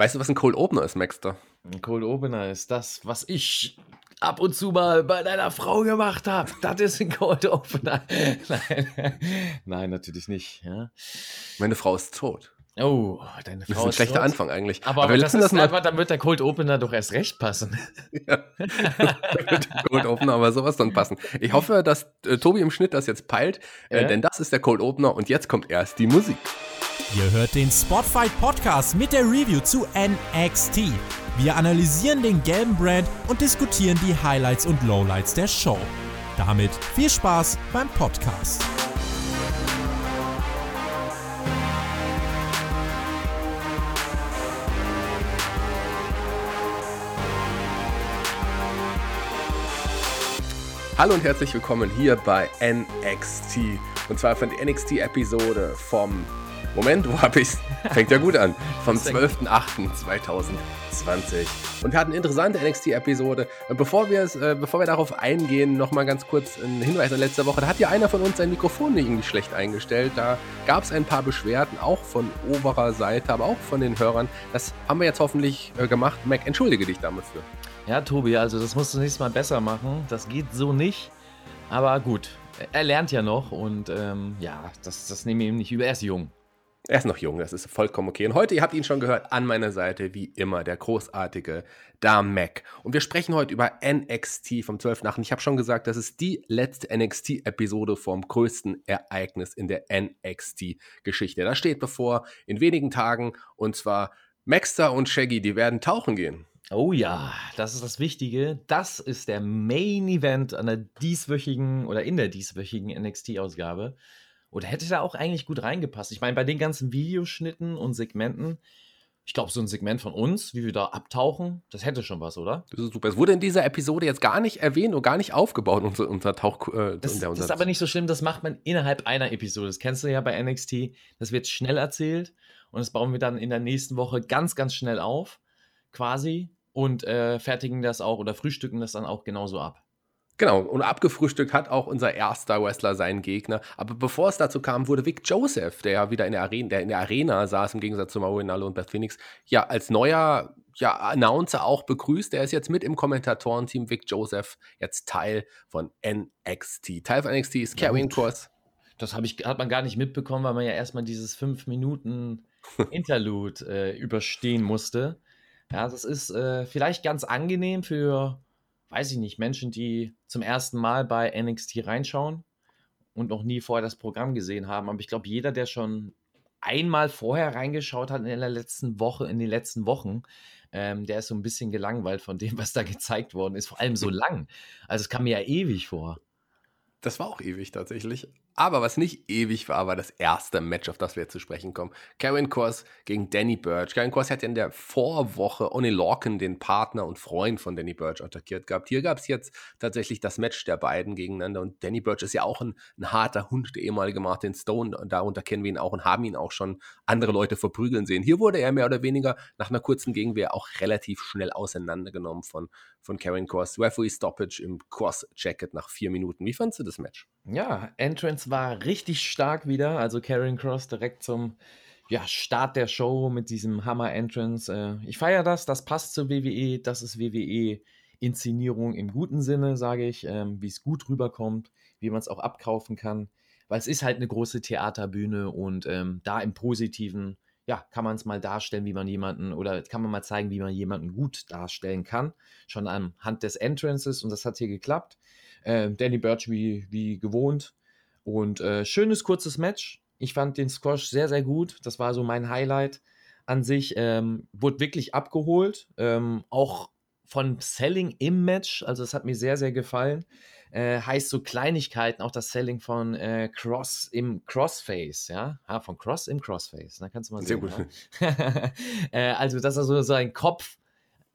Weißt du, was ein Cold Opener ist, Maxter? Ein Cold Opener ist das, was ich ab und zu mal bei deiner Frau gemacht habe. Das ist ein Cold Opener. Nein, Nein natürlich nicht. Ja. Meine Frau ist tot. Oh, deine Frau Das ist ein schlechter. Anfang eigentlich. Aber, aber, das ist das mal... dann wird der Cold Opener doch erst recht passen. Ja, wird der Cold Opener aber sowas dann passen. Ich hoffe, dass äh, Tobi im Schnitt das jetzt peilt, äh, denn das ist der Cold Opener und jetzt kommt erst die Musik. Ihr hört den Spotfight Podcast mit der Review zu NXT. Wir analysieren den gelben Brand und diskutieren die Highlights und Lowlights der Show. Damit viel Spaß beim Podcast. Hallo und herzlich willkommen hier bei NXT. Und zwar von der NXT-Episode vom Moment, wo hab ich's? Fängt ja gut an. Vom 12.08.2020. Und wir hatten eine interessante NXT-Episode. Und bevor wir, äh, bevor wir darauf eingehen, nochmal ganz kurz ein Hinweis an letzte Woche. Da hat ja einer von uns sein Mikrofon irgendwie schlecht eingestellt. Da gab es ein paar Beschwerden, auch von oberer Seite, aber auch von den Hörern. Das haben wir jetzt hoffentlich äh, gemacht. Mac, entschuldige dich dafür. Ja, Tobi, also das musst du nächstes Mal besser machen. Das geht so nicht. Aber gut, er lernt ja noch und ähm, ja, das, das nehmen wir ihm nicht über. Er ist jung. Er ist noch jung, das ist vollkommen okay. Und heute, ihr habt ihn schon gehört, an meiner Seite, wie immer, der großartige Darm Mac. Und wir sprechen heute über NXT vom 12.8. Ich habe schon gesagt, das ist die letzte NXT-Episode vom größten Ereignis in der NXT-Geschichte. Das steht bevor in wenigen Tagen. Und zwar Maxter und Shaggy, die werden tauchen gehen. Oh ja, das ist das Wichtige. Das ist der Main Event an der dieswöchigen oder in der dieswöchigen NXT-Ausgabe. Oder hätte da auch eigentlich gut reingepasst. Ich meine, bei den ganzen Videoschnitten und Segmenten, ich glaube, so ein Segment von uns, wie wir da abtauchen, das hätte schon was, oder? Das ist super. Es wurde in dieser Episode jetzt gar nicht erwähnt und gar nicht aufgebaut, unser, unser Tauch. Äh, das, unser, das ist aber nicht so schlimm, das macht man innerhalb einer Episode. Das kennst du ja bei NXT. Das wird schnell erzählt und das bauen wir dann in der nächsten Woche ganz, ganz schnell auf, quasi und äh, fertigen das auch oder frühstücken das dann auch genauso ab. Genau, und abgefrühstückt hat auch unser erster Wrestler seinen Gegner. Aber bevor es dazu kam, wurde Vic Joseph, der ja wieder in der Arena, der in der Arena saß, im Gegensatz zu Mauro Inallo und Beth Phoenix, ja, als neuer ja, Announcer auch begrüßt. Der ist jetzt mit im Kommentatorenteam. Vic Joseph, jetzt Teil von NXT. Teil von NXT ist Carrying Cross. Das ich, hat man gar nicht mitbekommen, weil man ja erstmal dieses 5 Minuten Interlude äh, überstehen musste. Ja, das ist äh, vielleicht ganz angenehm für, weiß ich nicht, Menschen, die zum ersten Mal bei NXT reinschauen und noch nie vorher das Programm gesehen haben. Aber ich glaube, jeder, der schon einmal vorher reingeschaut hat in der letzten Woche, in den letzten Wochen, ähm, der ist so ein bisschen gelangweilt von dem, was da gezeigt worden ist. Vor allem so lang. Also es kam mir ja ewig vor. Das war auch ewig tatsächlich. Aber was nicht ewig war, war das erste Match, auf das wir jetzt zu sprechen kommen. Karen Cross gegen Danny Burch. Karen Cross hat ja in der Vorwoche Oni Lorcan, den Partner und Freund von Danny Burch, attackiert gehabt. Hier gab es jetzt tatsächlich das Match der beiden gegeneinander. Und Danny Burch ist ja auch ein, ein harter Hund, der ehemalige Martin Stone. Und darunter kennen wir ihn auch und haben ihn auch schon andere Leute verprügeln sehen. Hier wurde er mehr oder weniger nach einer kurzen Gegenwehr auch relativ schnell auseinandergenommen von, von Karen Cross. Referee Stoppage im Cross-Jacket nach vier Minuten. Wie fandest du das Match? Ja, Entrance war richtig stark wieder. Also Karen Cross direkt zum ja, Start der Show mit diesem Hammer-Entrance. Äh, ich feiere das, das passt zur WWE, das ist WWE-Inszenierung im guten Sinne, sage ich, ähm, wie es gut rüberkommt, wie man es auch abkaufen kann. Weil es ist halt eine große Theaterbühne und ähm, da im Positiven, ja, kann man es mal darstellen, wie man jemanden, oder kann man mal zeigen, wie man jemanden gut darstellen kann. Schon anhand des Entrances und das hat hier geklappt. Äh, Danny Birch wie, wie gewohnt. Und äh, schönes, kurzes Match. Ich fand den Squash sehr, sehr gut. Das war so mein Highlight an sich. Ähm, wurde wirklich abgeholt. Ähm, auch von Selling im Match. Also, es hat mir sehr, sehr gefallen. Äh, heißt so Kleinigkeiten, auch das Selling von äh, Cross im Crossface, ja, ah, von Cross im Crossface, da kannst du mal sehen. Sehr gut. Ja? äh, also, dass er so, ein Kopf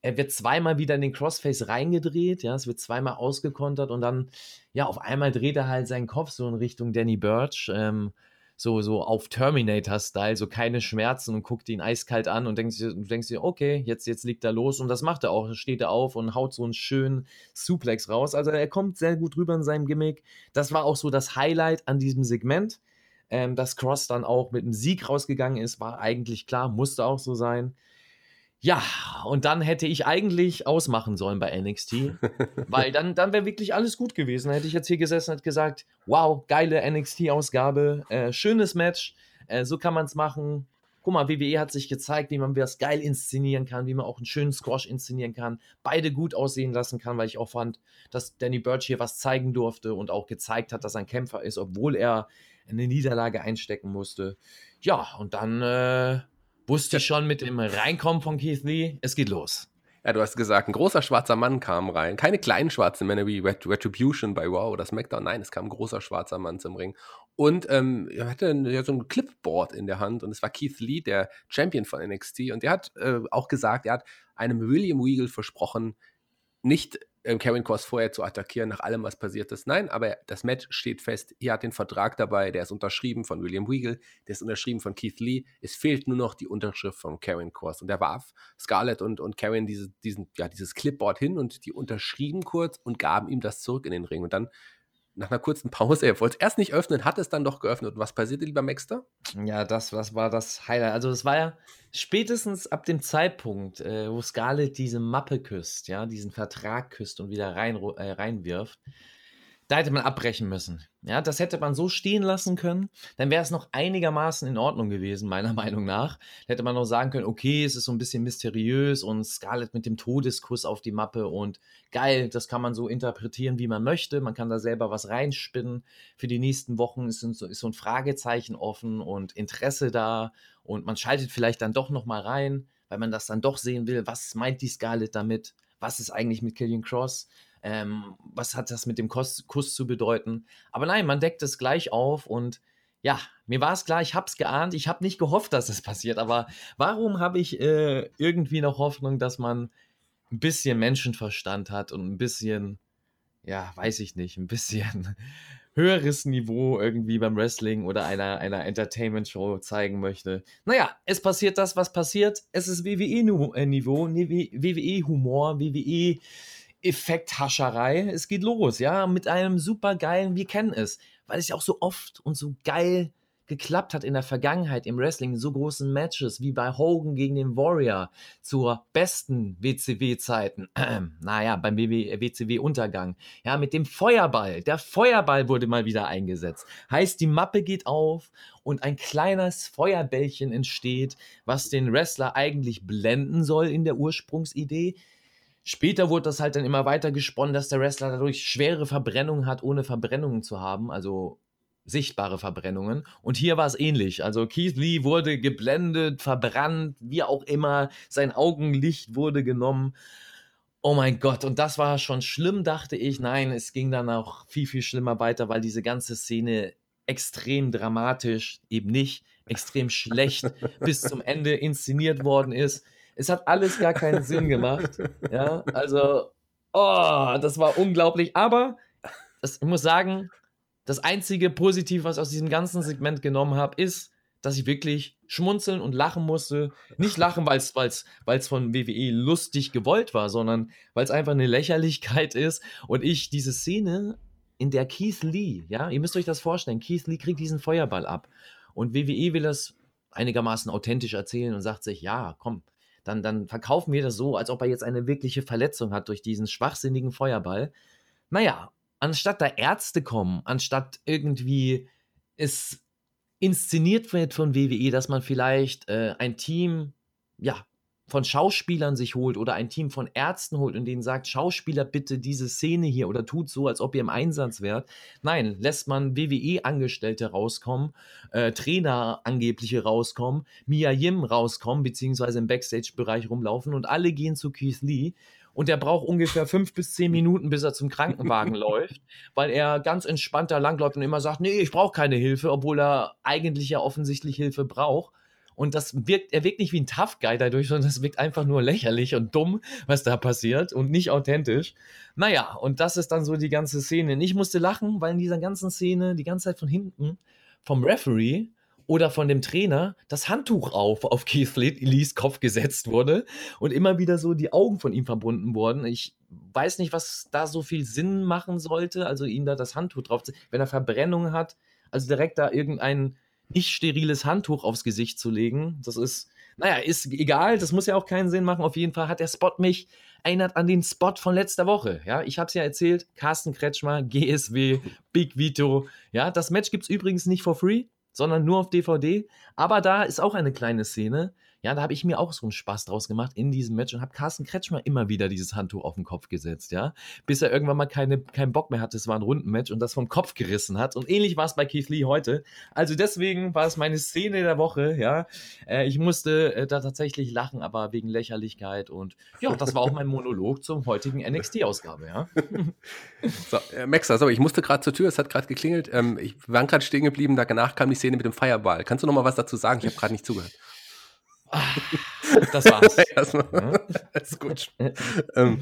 er wird zweimal wieder in den Crossface reingedreht, ja, es wird zweimal ausgekontert und dann, ja, auf einmal dreht er halt seinen Kopf so in Richtung Danny Birch, ähm, so, so auf Terminator-Style, so keine Schmerzen und guckt ihn eiskalt an und denkst, du denkst dir, okay, jetzt, jetzt liegt er los und das macht er auch. Steht er auf und haut so einen schönen Suplex raus. Also er kommt sehr gut rüber in seinem Gimmick. Das war auch so das Highlight an diesem Segment. Ähm, dass Cross dann auch mit einem Sieg rausgegangen ist, war eigentlich klar, musste auch so sein Ja, und dann hätte ich eigentlich ausmachen sollen bei NXT, weil dann, dann wäre wirklich alles gut gewesen. Dann hätte ich jetzt hier gesessen und gesagt, wow, geile NXT-Ausgabe, äh, schönes Match, äh, so kann man es machen. Guck mal, WWE hat sich gezeigt, wie man das geil inszenieren kann, wie man auch einen schönen Squash inszenieren kann, beide gut aussehen lassen kann, weil ich auch fand, dass Danny Birch hier was zeigen durfte und auch gezeigt hat, dass er ein Kämpfer ist, obwohl er eine Niederlage einstecken musste. Ja, und dann äh, wusste ich schon mit dem Reinkommen von Keith Lee, es geht los. Ja, du hast gesagt, ein großer schwarzer Mann kam rein. Keine kleinen schwarzen Männer wie Ret Retribution bei Wow oder SmackDown. Nein, es kam ein großer schwarzer Mann zum Ring. Und ähm, er hatte ja, so ein Clipboard in der Hand und es war Keith Lee, der Champion von NXT. Und er hat äh, auch gesagt, er hat einem William Regal versprochen, nicht ähm, Karen Cross vorher zu attackieren, nach allem, was passiert ist. Nein, aber das Match steht fest. Ihr hat den Vertrag dabei, der ist unterschrieben von William Weagle, der ist unterschrieben von Keith Lee. Es fehlt nur noch die Unterschrift von Karen Cross. Und er warf Scarlett und, und Karen diese, diesen, ja, dieses Clipboard hin und die unterschrieben kurz und gaben ihm das zurück in den Ring. Und dann nach einer kurzen Pause, er wollte es erst nicht öffnen, hat es dann doch geöffnet. Und was passierte, lieber Maxter? Ja, das was war das Highlight. Also es war ja spätestens ab dem Zeitpunkt, äh, wo Scarlett diese Mappe küsst, ja, diesen Vertrag küsst und wieder rein, äh, reinwirft, da hätte man abbrechen müssen. Ja, das hätte man so stehen lassen können, dann wäre es noch einigermaßen in Ordnung gewesen, meiner Meinung nach. Da hätte man noch sagen können, okay, es ist so ein bisschen mysteriös und Scarlett mit dem Todeskuss auf die Mappe und geil, das kann man so interpretieren, wie man möchte. Man kann da selber was reinspinnen. Für die nächsten Wochen ist so, ist so ein Fragezeichen offen und Interesse da und man schaltet vielleicht dann doch nochmal rein, weil man das dann doch sehen will. Was meint die Scarlett damit? Was ist eigentlich mit Killian Cross? Ähm, was hat das mit dem Kuss, Kuss zu bedeuten? Aber nein, man deckt es gleich auf und ja, mir war es klar, ich habe es geahnt, ich habe nicht gehofft, dass es passiert, aber warum habe ich äh, irgendwie noch Hoffnung, dass man ein bisschen Menschenverstand hat und ein bisschen, ja, weiß ich nicht, ein bisschen höheres Niveau irgendwie beim Wrestling oder einer, einer Entertainment-Show zeigen möchte. Naja, es passiert das, was passiert. Es ist WWE-Niveau, WWE-Humor, WWE Effekthascherei. Es geht los, ja, mit einem super geilen, wir kennen es, weil es ja auch so oft und so geil geklappt hat in der Vergangenheit im Wrestling, in so großen Matches wie bei Hogan gegen den Warrior zur besten WCW-Zeiten. naja, beim WCW-Untergang. Ja, mit dem Feuerball. Der Feuerball wurde mal wieder eingesetzt. Heißt, die Mappe geht auf und ein kleines Feuerbällchen entsteht, was den Wrestler eigentlich blenden soll in der Ursprungsidee. Später wurde das halt dann immer weiter gesponnen, dass der Wrestler dadurch schwere Verbrennungen hat, ohne Verbrennungen zu haben, also sichtbare Verbrennungen. Und hier war es ähnlich. Also Keith Lee wurde geblendet, verbrannt, wie auch immer. Sein Augenlicht wurde genommen. Oh mein Gott, und das war schon schlimm, dachte ich. Nein, es ging dann auch viel, viel schlimmer weiter, weil diese ganze Szene extrem dramatisch, eben nicht extrem schlecht bis zum Ende inszeniert worden ist. Es hat alles gar keinen Sinn gemacht. Ja, also, oh, das war unglaublich. Aber das, ich muss sagen, das einzige Positiv, was ich aus diesem ganzen Segment genommen habe, ist, dass ich wirklich schmunzeln und lachen musste. Nicht lachen, weil es von WWE lustig gewollt war, sondern weil es einfach eine Lächerlichkeit ist und ich diese Szene, in der Keith Lee, ja, ihr müsst euch das vorstellen, Keith Lee kriegt diesen Feuerball ab und WWE will das einigermaßen authentisch erzählen und sagt sich, ja, komm, dann, dann verkaufen wir das so, als ob er jetzt eine wirkliche Verletzung hat durch diesen schwachsinnigen Feuerball. Naja, anstatt da Ärzte kommen, anstatt irgendwie es inszeniert wird von WWE, dass man vielleicht äh, ein Team, ja, von Schauspielern sich holt oder ein Team von Ärzten holt und denen sagt, Schauspieler bitte diese Szene hier oder tut so, als ob ihr im Einsatz wärt. Nein, lässt man WWE-Angestellte rauskommen, äh, Trainer angebliche rauskommen, Mia Yim rauskommen, beziehungsweise im Backstage-Bereich rumlaufen und alle gehen zu Keith Lee und der braucht ungefähr fünf bis zehn Minuten, bis er zum Krankenwagen läuft, weil er ganz entspannt da langläuft und immer sagt, nee, ich brauche keine Hilfe, obwohl er eigentlich ja offensichtlich Hilfe braucht. Und das wirkt, er wirkt nicht wie ein Tough Guy dadurch, sondern es wirkt einfach nur lächerlich und dumm, was da passiert und nicht authentisch. Naja, und das ist dann so die ganze Szene. Und ich musste lachen, weil in dieser ganzen Szene die ganze Zeit von hinten vom Referee oder von dem Trainer das Handtuch auf auf Keith Lees Kopf gesetzt wurde und immer wieder so die Augen von ihm verbunden wurden. Ich weiß nicht, was da so viel Sinn machen sollte, also ihm da das Handtuch drauf, zu, wenn er Verbrennungen hat, also direkt da irgendein nicht steriles Handtuch aufs Gesicht zu legen. Das ist, Naja, ist egal, das muss ja auch keinen Sinn machen. Auf jeden Fall hat der Spot mich erinnert an den Spot von letzter Woche. Ja, ich habe es ja erzählt, Carsten Kretschmer, GSW, Big Vito. Ja, das Match gibt es übrigens nicht for free, sondern nur auf DVD. Aber da ist auch eine kleine Szene. Ja, da habe ich mir auch so einen Spaß draus gemacht in diesem Match und habe Carsten Kretschmer immer wieder dieses Handtuch auf den Kopf gesetzt, ja, bis er irgendwann mal keine, keinen Bock mehr hatte. Es war ein Rundenmatch und das vom Kopf gerissen hat. Und ähnlich war es bei Keith Lee heute. Also deswegen war es meine Szene der Woche, ja. Äh, ich musste äh, da tatsächlich lachen, aber wegen Lächerlichkeit und ja, das war auch mein Monolog zum heutigen NXT-Ausgabe, ja. so, äh, Max, also ich musste gerade zur Tür, es hat gerade geklingelt. Ähm, ich war gerade stehen geblieben, danach kam die Szene mit dem Fireball. Kannst du noch mal was dazu sagen? Ich habe gerade nicht zugehört. Das war's. Erstmal. Ist gut. ähm,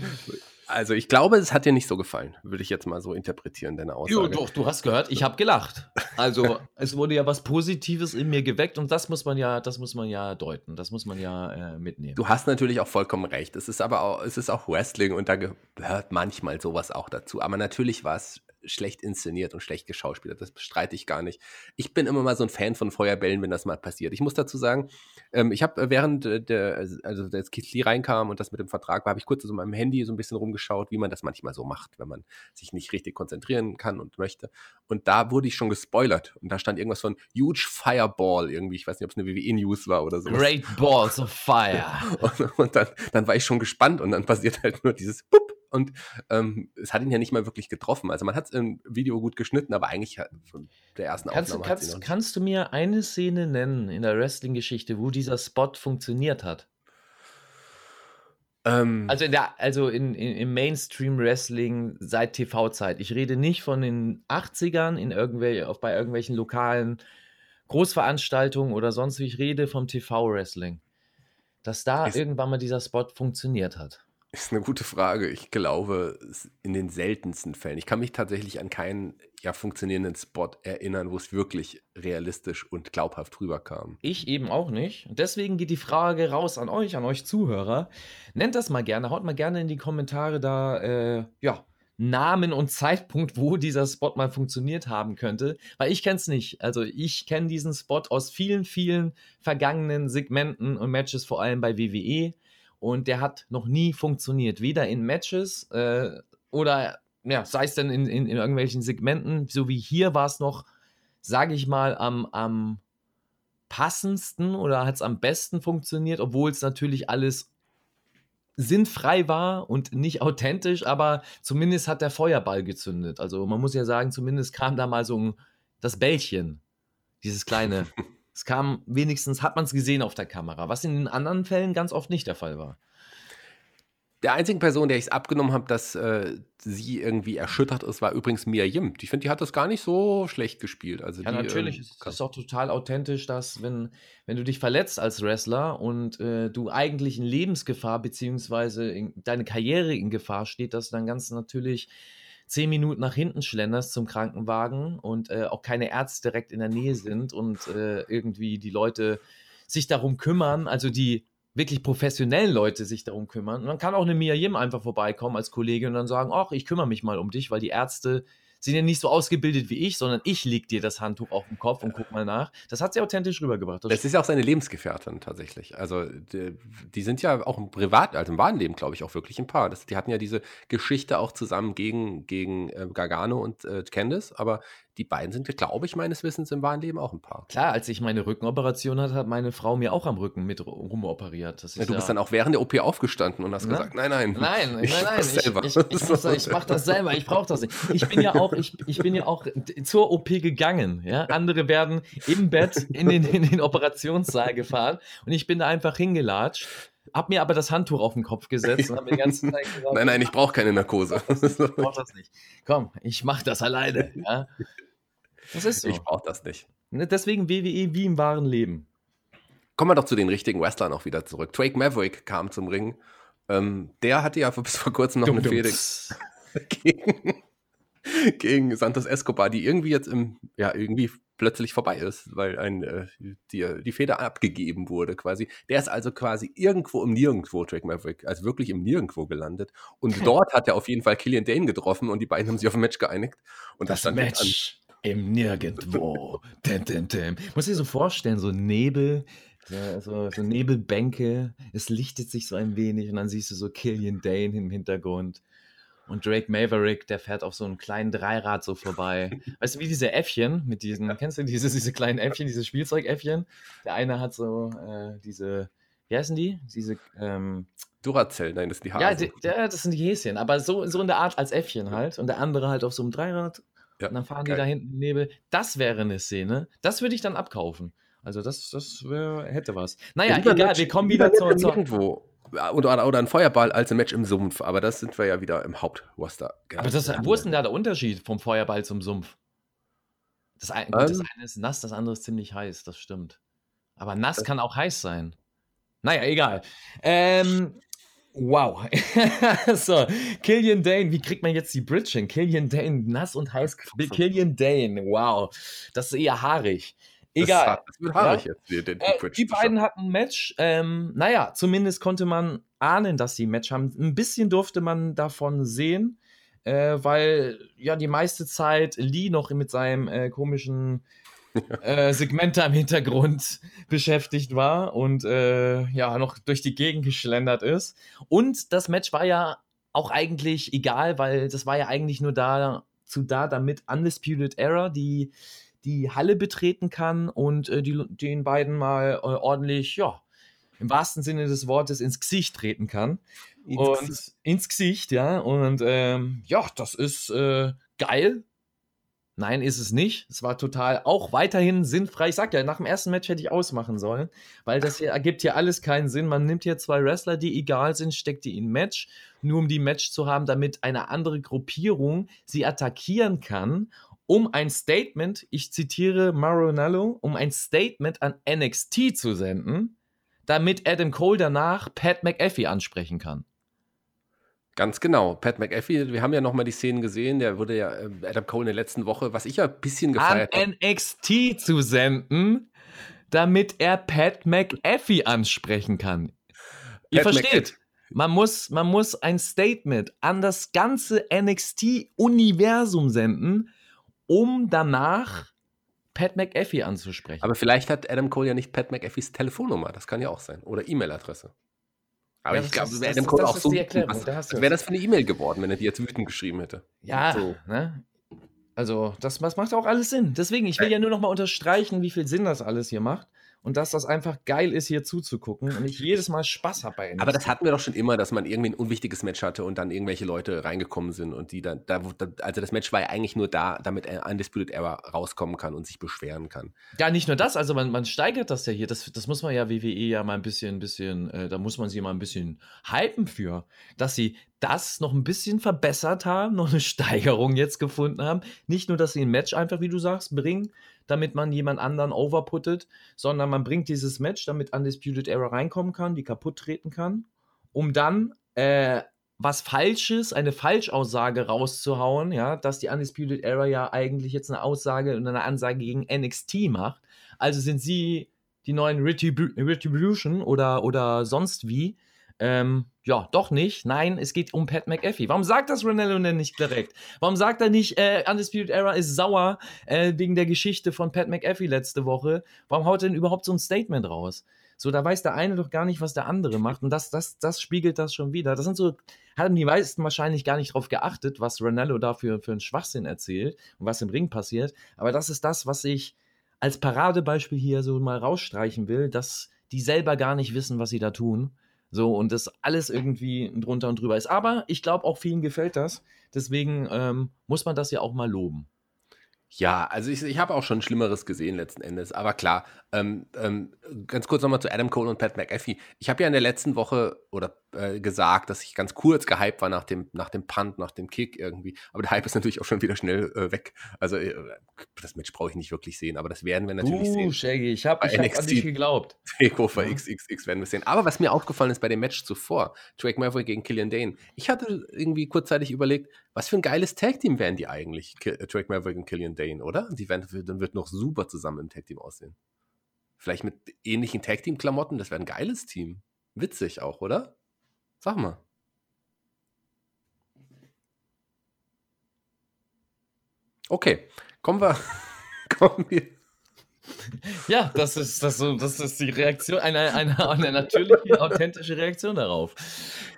also ich glaube, es hat dir nicht so gefallen, würde ich jetzt mal so interpretieren, deine Aussage. Jo, doch, du hast gehört, ich habe gelacht. Also es wurde ja was Positives in mir geweckt und das muss man ja, das muss man ja deuten, das muss man ja äh, mitnehmen. Du hast natürlich auch vollkommen recht. Es ist aber auch, es ist auch Wrestling und da gehört manchmal sowas auch dazu. Aber natürlich war es schlecht inszeniert und schlecht geschauspielert. Das bestreite ich gar nicht. Ich bin immer mal so ein Fan von Feuerbällen, wenn das mal passiert. Ich muss dazu sagen, ähm, ich habe äh, während äh, der, also als Keith Lee reinkam und das mit dem Vertrag war, habe ich kurz so meinem Handy so ein bisschen rumgeschaut, wie man das manchmal so macht, wenn man sich nicht richtig konzentrieren kann und möchte. Und da wurde ich schon gespoilert. Und da stand irgendwas von Huge Fireball irgendwie. Ich weiß nicht, ob es eine WWE-News war oder so. Great Balls of Fire. und, und dann, dann war ich schon gespannt und dann passiert halt nur dieses Bup und ähm, es hat ihn ja nicht mal wirklich getroffen. Also man hat es im Video gut geschnitten, aber eigentlich von der ersten kannst, Aufnahme kannst, kannst du mir eine Szene nennen in der Wrestling-Geschichte, wo dieser Spot funktioniert hat? Ähm, also in der, also in, in, im Mainstream-Wrestling seit TV-Zeit. Ich rede nicht von den 80ern in irgendwel, auf, bei irgendwelchen lokalen Großveranstaltungen oder sonst wie. Ich rede vom TV-Wrestling. Dass da irgendwann mal dieser Spot funktioniert hat. Ist eine gute Frage. Ich glaube, in den seltensten Fällen. Ich kann mich tatsächlich an keinen ja, funktionierenden Spot erinnern, wo es wirklich realistisch und glaubhaft rüberkam. Ich eben auch nicht. Deswegen geht die Frage raus an euch, an euch Zuhörer. Nennt das mal gerne, haut mal gerne in die Kommentare da, äh, ja, Namen und Zeitpunkt, wo dieser Spot mal funktioniert haben könnte, weil ich kenne es nicht. Also ich kenne diesen Spot aus vielen, vielen vergangenen Segmenten und Matches, vor allem bei WWE und der hat noch nie funktioniert. Weder in Matches äh, oder ja, sei es denn in, in, in, irgendwelchen Segmenten, so wie hier war es noch, sage ich mal, am, am passendsten oder hat es am besten funktioniert, obwohl es natürlich alles sinnfrei war und nicht authentisch, aber zumindest hat der Feuerball gezündet. Also man muss ja sagen, zumindest kam da mal so ein, das Bällchen, dieses kleine. Es kam wenigstens, hat man es gesehen auf der Kamera, was in den anderen Fällen ganz oft nicht der Fall war. Der einzigen Person, der ich es abgenommen habe, dass äh, sie irgendwie erschüttert ist, war übrigens Mia Yim. Ich finde, die hat das gar nicht so schlecht gespielt. Also ja, die, natürlich. Ähm, es ist auch total authentisch, dass, wenn, wenn du dich verletzt als Wrestler und äh, du eigentlich in Lebensgefahr beziehungsweise deine Karriere in Gefahr steht, dass du dann ganz natürlich zehn Minuten nach hinten schlenderst zum Krankenwagen und äh, auch keine Ärzte direkt in der Nähe sind und äh, irgendwie die Leute sich darum kümmern, also die wirklich professionellen Leute sich darum kümmern. Und dann kann auch eine Mia Yim einfach vorbeikommen als Kollege und dann sagen, ach, ich kümmere mich mal um dich, weil die Ärzte sind ja nicht so ausgebildet wie ich, sondern ich leg dir das Handtuch auf den Kopf und guck mal nach. Das hat sie authentisch rübergebracht. Das, das ist ja auch seine Lebensgefährtin tatsächlich. Also die, die, sind ja auch im Privat, also im wahren Leben, glaube ich, auch wirklich ein Paar. Das, die hatten ja diese Geschichte auch zusammen gegen, gegen äh, Gargano und äh, Candice, aber die beiden sind, glaube ich, meines Wissens im wahren Leben auch ein Paar. Klar, als ich meine Rückenoperation hatte, hat meine Frau mir auch am Rücken mit rumoperiert. Ja, du bist dann auch während der OP aufgestanden und hast Na? gesagt, nein, nein. Nein, ich nein, nein. Ich, selber. ich, ich, ich, ich mache das selber, ich brauche das nicht. Ich bin ja auch, ich, ich bin ja auch zur OP gegangen. Ja? Andere werden im Bett in den, in den Operationssaal gefahren und ich bin da einfach hingelatscht hab mir aber das Handtuch auf den Kopf gesetzt und hab mir die ganze Zeit gesagt, nein, nein, ich brauche keine Narkose. ich brauch das nicht. Komm, ich mach das alleine. Ja? Das ist so. Ich brauche das nicht. Ne, deswegen WWE wie im wahren Leben. Kommen wir doch zu den richtigen Wrestlern auch wieder zurück. Drake Maverick kam zum Ring. Ähm, der hatte ja bis vor kurzem noch Dumm eine Fehde gegen, gegen Santos Escobar, die irgendwie jetzt im, ja, irgendwie plötzlich vorbei ist, weil ein, äh, die, die Feder abgegeben wurde quasi. Der ist also quasi irgendwo im Nirgendwo, Drake Maverick, also wirklich im Nirgendwo gelandet. Und dort hat er auf jeden Fall Killian Dane getroffen und die beiden haben sich auf ein Match geeinigt. Und das, das Match im Nirgendwo. dim, dim, dim. Muss ich so vorstellen, so Nebel, So, so, so, Nebelbänke, es lichtet sich so ein wenig und dann siehst du so Killian Dane im Hintergrund. Und Drake Maverick, der fährt auf so einem kleinen Dreirad so vorbei. Weißt du, wie diese Äffchen mit diesen, ja. kennst du diese, diese kleinen Äffchen, diese Spielzeugäffchen? Der eine hat so äh, diese, wie heißen die? Diese, ähm, Duracell, nein, das sind die Hasen. Ja, die, ja, das sind die Häschen, aber so, so in der Art als Äffchen halt. Und der andere halt auf so einem Dreirad. Ja, und dann fahren geil. die da hinten im Nebel. Das wäre eine Szene. Das würde ich dann abkaufen. Also das, das wär, hätte was. Naja, ja, egal, wir kommen wieder zur, irgendwo oder, oder ein Feuerball als ein Match im Sumpf, aber das sind wir ja wieder im Hauptroster. Aber das, wo ist denn da der Unterschied vom Feuerball zum Sumpf? Das, ein, gut, das ähm. eine ist nass, das andere ist ziemlich heiß, das stimmt. Aber nass kann auch heiß sein. Naja, egal. Ähm, wow. so, Killian Dane, wie kriegt man jetzt die Bridge hin? Killian Dane, nass und heiß. Killian Dane, wow. Das ist eher haarig. Egal. Das, das ja. ich jetzt, die, die, äh, die beiden hatten ein Match. Ähm, naja, zumindest konnte man ahnen, dass sie ein Match haben. Ein bisschen durfte man davon sehen, äh, weil ja die meiste Zeit Lee noch mit seinem äh, komischen äh, Segment da im Hintergrund beschäftigt war und äh, ja noch durch die Gegend geschlendert ist. Und das Match war ja auch eigentlich egal, weil das war ja eigentlich nur da zu da, damit Undisputed Error, die die Halle betreten kann und äh, die, den beiden mal äh, ordentlich, ja, im wahrsten Sinne des Wortes ins Gesicht treten kann. Ins und Gesicht. ins Gesicht, ja. Und ähm, ja, das ist äh, geil. Nein, ist es nicht. Es war total auch weiterhin sinnfrei. Ich sag ja, nach dem ersten Match hätte ich ausmachen sollen, weil das hier ergibt hier alles keinen Sinn. Man nimmt hier zwei Wrestler, die egal sind, steckt die in Match, nur um die Match zu haben, damit eine andere Gruppierung sie attackieren kann um ein Statement, ich zitiere Maronello, um ein Statement an NXT zu senden, damit Adam Cole danach Pat McAfee ansprechen kann. Ganz genau. Pat McAfee, wir haben ja nochmal die Szenen gesehen, der wurde ja äh, Adam Cole in der letzten Woche, was ich ja ein bisschen gefeiert habe. An NXT zu senden, damit er Pat McAfee ansprechen kann. Ihr Pat versteht. Man muss, man muss ein Statement an das ganze NXT-Universum senden, um danach Pat McAfee anzusprechen. Aber vielleicht hat Adam Cole ja nicht Pat McAfees Telefonnummer, das kann ja auch sein. Oder E-Mail-Adresse. Aber ja, ich glaube, Adam das, Cole das auch so. Was, was wäre das für eine E-Mail geworden, wenn er die jetzt wütend geschrieben hätte? Ja, so. ne? Also, das, das macht auch alles Sinn. Deswegen, ich will ja nur noch mal unterstreichen, wie viel Sinn das alles hier macht und dass das einfach geil ist, hier zuzugucken und ich jedes Mal Spaß habe bei NXT. Aber das hatten wir doch schon immer, dass man irgendwie ein unwichtiges Match hatte und dann irgendwelche Leute reingekommen sind und die dann, da, also das Match war ja eigentlich nur da, damit Undisputed Era rauskommen kann und sich beschweren kann. Ja, nicht nur das, also man, man steigert das ja hier, das, das muss man ja WWE ja mal ein bisschen, bisschen, äh, da muss man sie mal ein bisschen hypen für, dass sie das noch ein bisschen verbessert haben, noch eine Steigerung jetzt gefunden haben. Nicht nur, dass sie ein Match einfach, wie du sagst, bringen, damit man jemand anderen overputtet, sondern man bringt dieses Match, damit Undisputed Era reinkommen kann, die kaputt treten kann, um dann äh, was Falsches, eine Falschaussage rauszuhauen, ja, dass die Undisputed Era ja eigentlich jetzt eine Aussage und eine Ansage gegen NXT macht. Also sind sie die neuen Retribu Retribution oder, oder sonst wie. Ähm, ja, doch nicht. Nein, es geht um Pat McAfee. Warum sagt das Ronaldo denn nicht direkt? Warum sagt er nicht, äh, Undisputed Era ist sauer äh, wegen der Geschichte von Pat McAfee letzte Woche? Warum haut er denn überhaupt so ein Statement raus? So, da weiß der eine doch gar nicht, was der andere macht. Und das, das, das spiegelt das schon wieder. Das sind so, haben die meisten wahrscheinlich gar nicht drauf geachtet, was Ronaldo dafür für einen Schwachsinn erzählt und was im Ring passiert. Aber das ist das, was ich als Paradebeispiel hier so mal rausstreichen will, dass die selber gar nicht wissen, was sie da tun so, und das alles irgendwie drunter und drüber ist. Aber ich glaube, auch vielen gefällt das. Deswegen ähm, muss man das ja auch mal loben. Ja, also ich, ich habe auch schon Schlimmeres gesehen letzten Endes. Aber klar, ähm, ähm, ganz kurz nochmal zu Adam Cole und Pat McAfee. Ich habe ja in der letzten Woche oder äh, gesagt, dass ich ganz kurz gehypt war nach dem, nach dem Punt, nach dem Kick irgendwie. Aber der Hype ist natürlich auch schon wieder schnell äh, weg. Also äh, das Match brauche ich nicht wirklich sehen, aber das werden wir natürlich uh, sehen. Shaggy, ich habe hab an dich geglaubt. Takeover ja. XXX werden wir sehen. Aber was mir aufgefallen ist bei dem Match zuvor, Drake Maverick gegen Killian Dane, ich hatte irgendwie kurzzeitig überlegt, was für ein geiles Tag-Team wären die eigentlich, äh, Drake Maverick und Killian Dane, oder? Die werden, dann wird noch super zusammen im Tag-Team aussehen. Vielleicht mit ähnlichen Tag-Team-Klamotten, das wäre ein geiles Team. Witzig auch, oder? Sag mal. Okay, kommen wir, kommen wir, Ja, das ist, das, so, das ist die Reaktion, eine, eine, eine natürliche, authentische Reaktion darauf.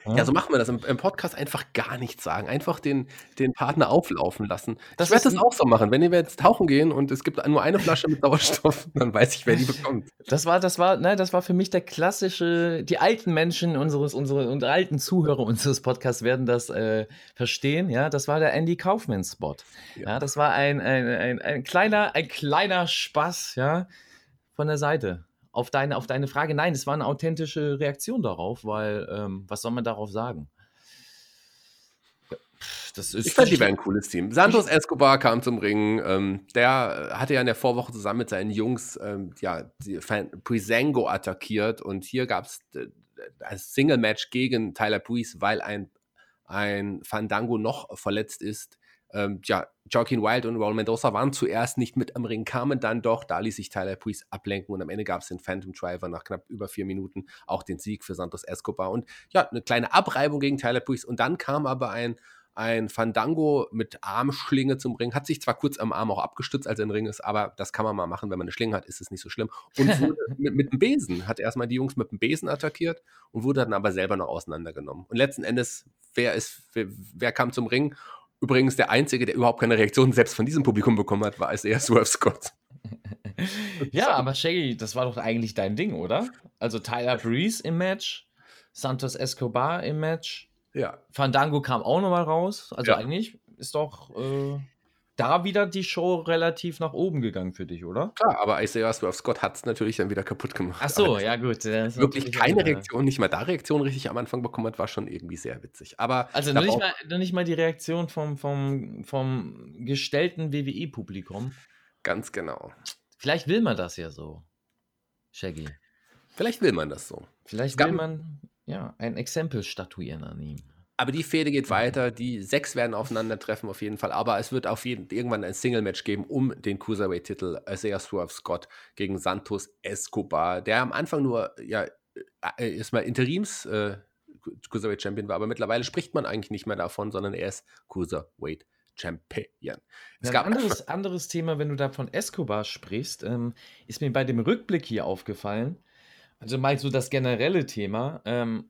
Ja, so machen wir das im, im Podcast einfach gar nichts sagen. Einfach den, den Partner auflaufen lassen. Das ich werde das auch so machen. Wenn wir jetzt tauchen gehen und es gibt nur eine Flasche mit Sauerstoff, dann weiß ich, wer die bekommt. Das war, das war, ne, das war für mich der klassische, die alten Menschen unseres, unsere, unsere alten Zuhörer unseres Podcasts werden das äh, verstehen, ja. Das war der Andy Kaufman-Spot. Ja. Ja. das war ein, ein, ein, ein kleiner, ein kleiner Spaß, ja, von der Seite. Auf deine, auf deine Frage, nein, es war eine authentische Reaktion darauf, weil, ähm, was soll man darauf sagen? Pff, Das ist Ich fand, die wären ein cooles Team. Santos Escobar kam zum Ring. Ähm, der hatte ja in der Vorwoche zusammen mit seinen Jungs ähm, ja, Breezango attackiert. Und hier gab es äh, ein Single-Match gegen Tyler Breeze, weil ein, ein Fandango noch verletzt ist. Ähm, ja, Joaquin Wild und Raul Mendoza waren zuerst nicht mit am Ring, kamen dann doch. Da ließ sich Tyler Breeze ablenken und am Ende gab es den Phantom Driver nach knapp über vier Minuten auch den Sieg für Santos Escobar. Und ja, eine kleine Abreibung gegen Tyler Breeze. Und dann kam aber ein ein Fandango mit Armschlinge zum Ring. Hat sich zwar kurz am Arm auch abgestützt, als er im Ring ist, aber das kann man mal machen, wenn man eine Schlinge hat, ist es nicht so schlimm. Und wurde mit, mit dem Besen, hat erstmal die Jungs mit dem Besen attackiert und wurde dann aber selber noch auseinandergenommen. Und letzten Endes, wer ist, wer, wer kam zum Ring? Übrigens, der Einzige, der überhaupt keine Reaktion selbst von diesem Publikum bekommen hat, war es eher Swerve Scott. Ja, aber Shaggy, das war doch eigentlich dein Ding, oder? Also Tyler Breeze im Match, Santos Escobar im Match, Ja, Fandango kam auch nochmal raus. Also Ja. eigentlich ist doch äh, da wieder die Show relativ nach oben gegangen für dich, oder? klar, aber Isaiah Swerve Scott hat es natürlich dann wieder kaputt gemacht. Ach so, ja gut. Wirklich keine äh, Reaktion, nicht mal da Reaktion richtig am Anfang bekommen hat, war schon irgendwie sehr witzig. Aber Also noch nicht, mal, noch nicht mal die Reaktion vom, vom, vom gestellten WWE-Publikum. ganz genau. Vielleicht will man das ja so, Shaggy. Vielleicht will man das so. Vielleicht will man ja ein Exempel statuieren an ihm. Aber die Fehde geht weiter. Die sechs werden aufeinandertreffen auf jeden Fall. Aber es wird auf jeden irgendwann ein Single-Match geben um den Cruiserweight-Titel Isaiah Swerve Scott gegen Santos Escobar, der am Anfang nur ja äh, erstmal Interims äh, Cruiserweight Champion war, aber mittlerweile spricht man eigentlich nicht mehr davon, sondern er ist Cruiserweight Champion. Es Ja, gab ein anderes, anderes Thema, wenn du da von Escobar sprichst, ähm, ist mir bei dem Rückblick hier aufgefallen. Also mal so das generelle Thema. Ähm,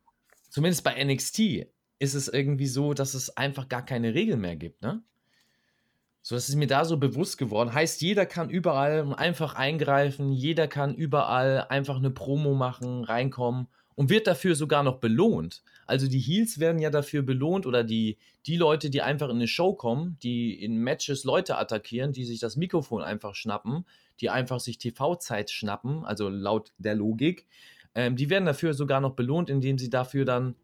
zumindest bei NXT ist es irgendwie so, dass es einfach gar keine Regeln mehr gibt, ne? So, das ist mir da so bewusst geworden. Heißt, jeder kann überall einfach eingreifen, jeder kann überall einfach eine Promo machen, reinkommen und wird dafür sogar noch belohnt. Also die Heels werden ja dafür belohnt oder die, die Leute, die einfach in eine Show kommen, die in Matches Leute attackieren, die sich das Mikrofon einfach schnappen, die einfach sich TV-Zeit schnappen, also laut der Logik, ähm, die werden dafür sogar noch belohnt, indem sie dafür dann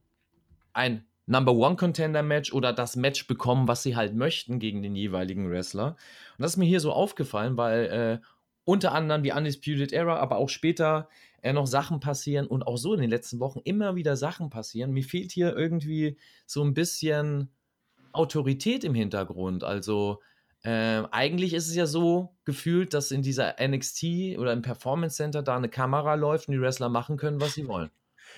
ein Number One Contender Match oder das Match bekommen, was sie halt möchten gegen den jeweiligen Wrestler. Und das ist mir hier so aufgefallen, weil äh, unter anderem die Undisputed Era, aber auch später äh, noch Sachen passieren und auch so in den letzten Wochen immer wieder Sachen passieren. Mir fehlt hier irgendwie so ein bisschen Autorität im Hintergrund. Also äh, eigentlich ist es ja so gefühlt, dass in dieser NXT oder im Performance Center da eine Kamera läuft und die Wrestler machen können, was sie wollen.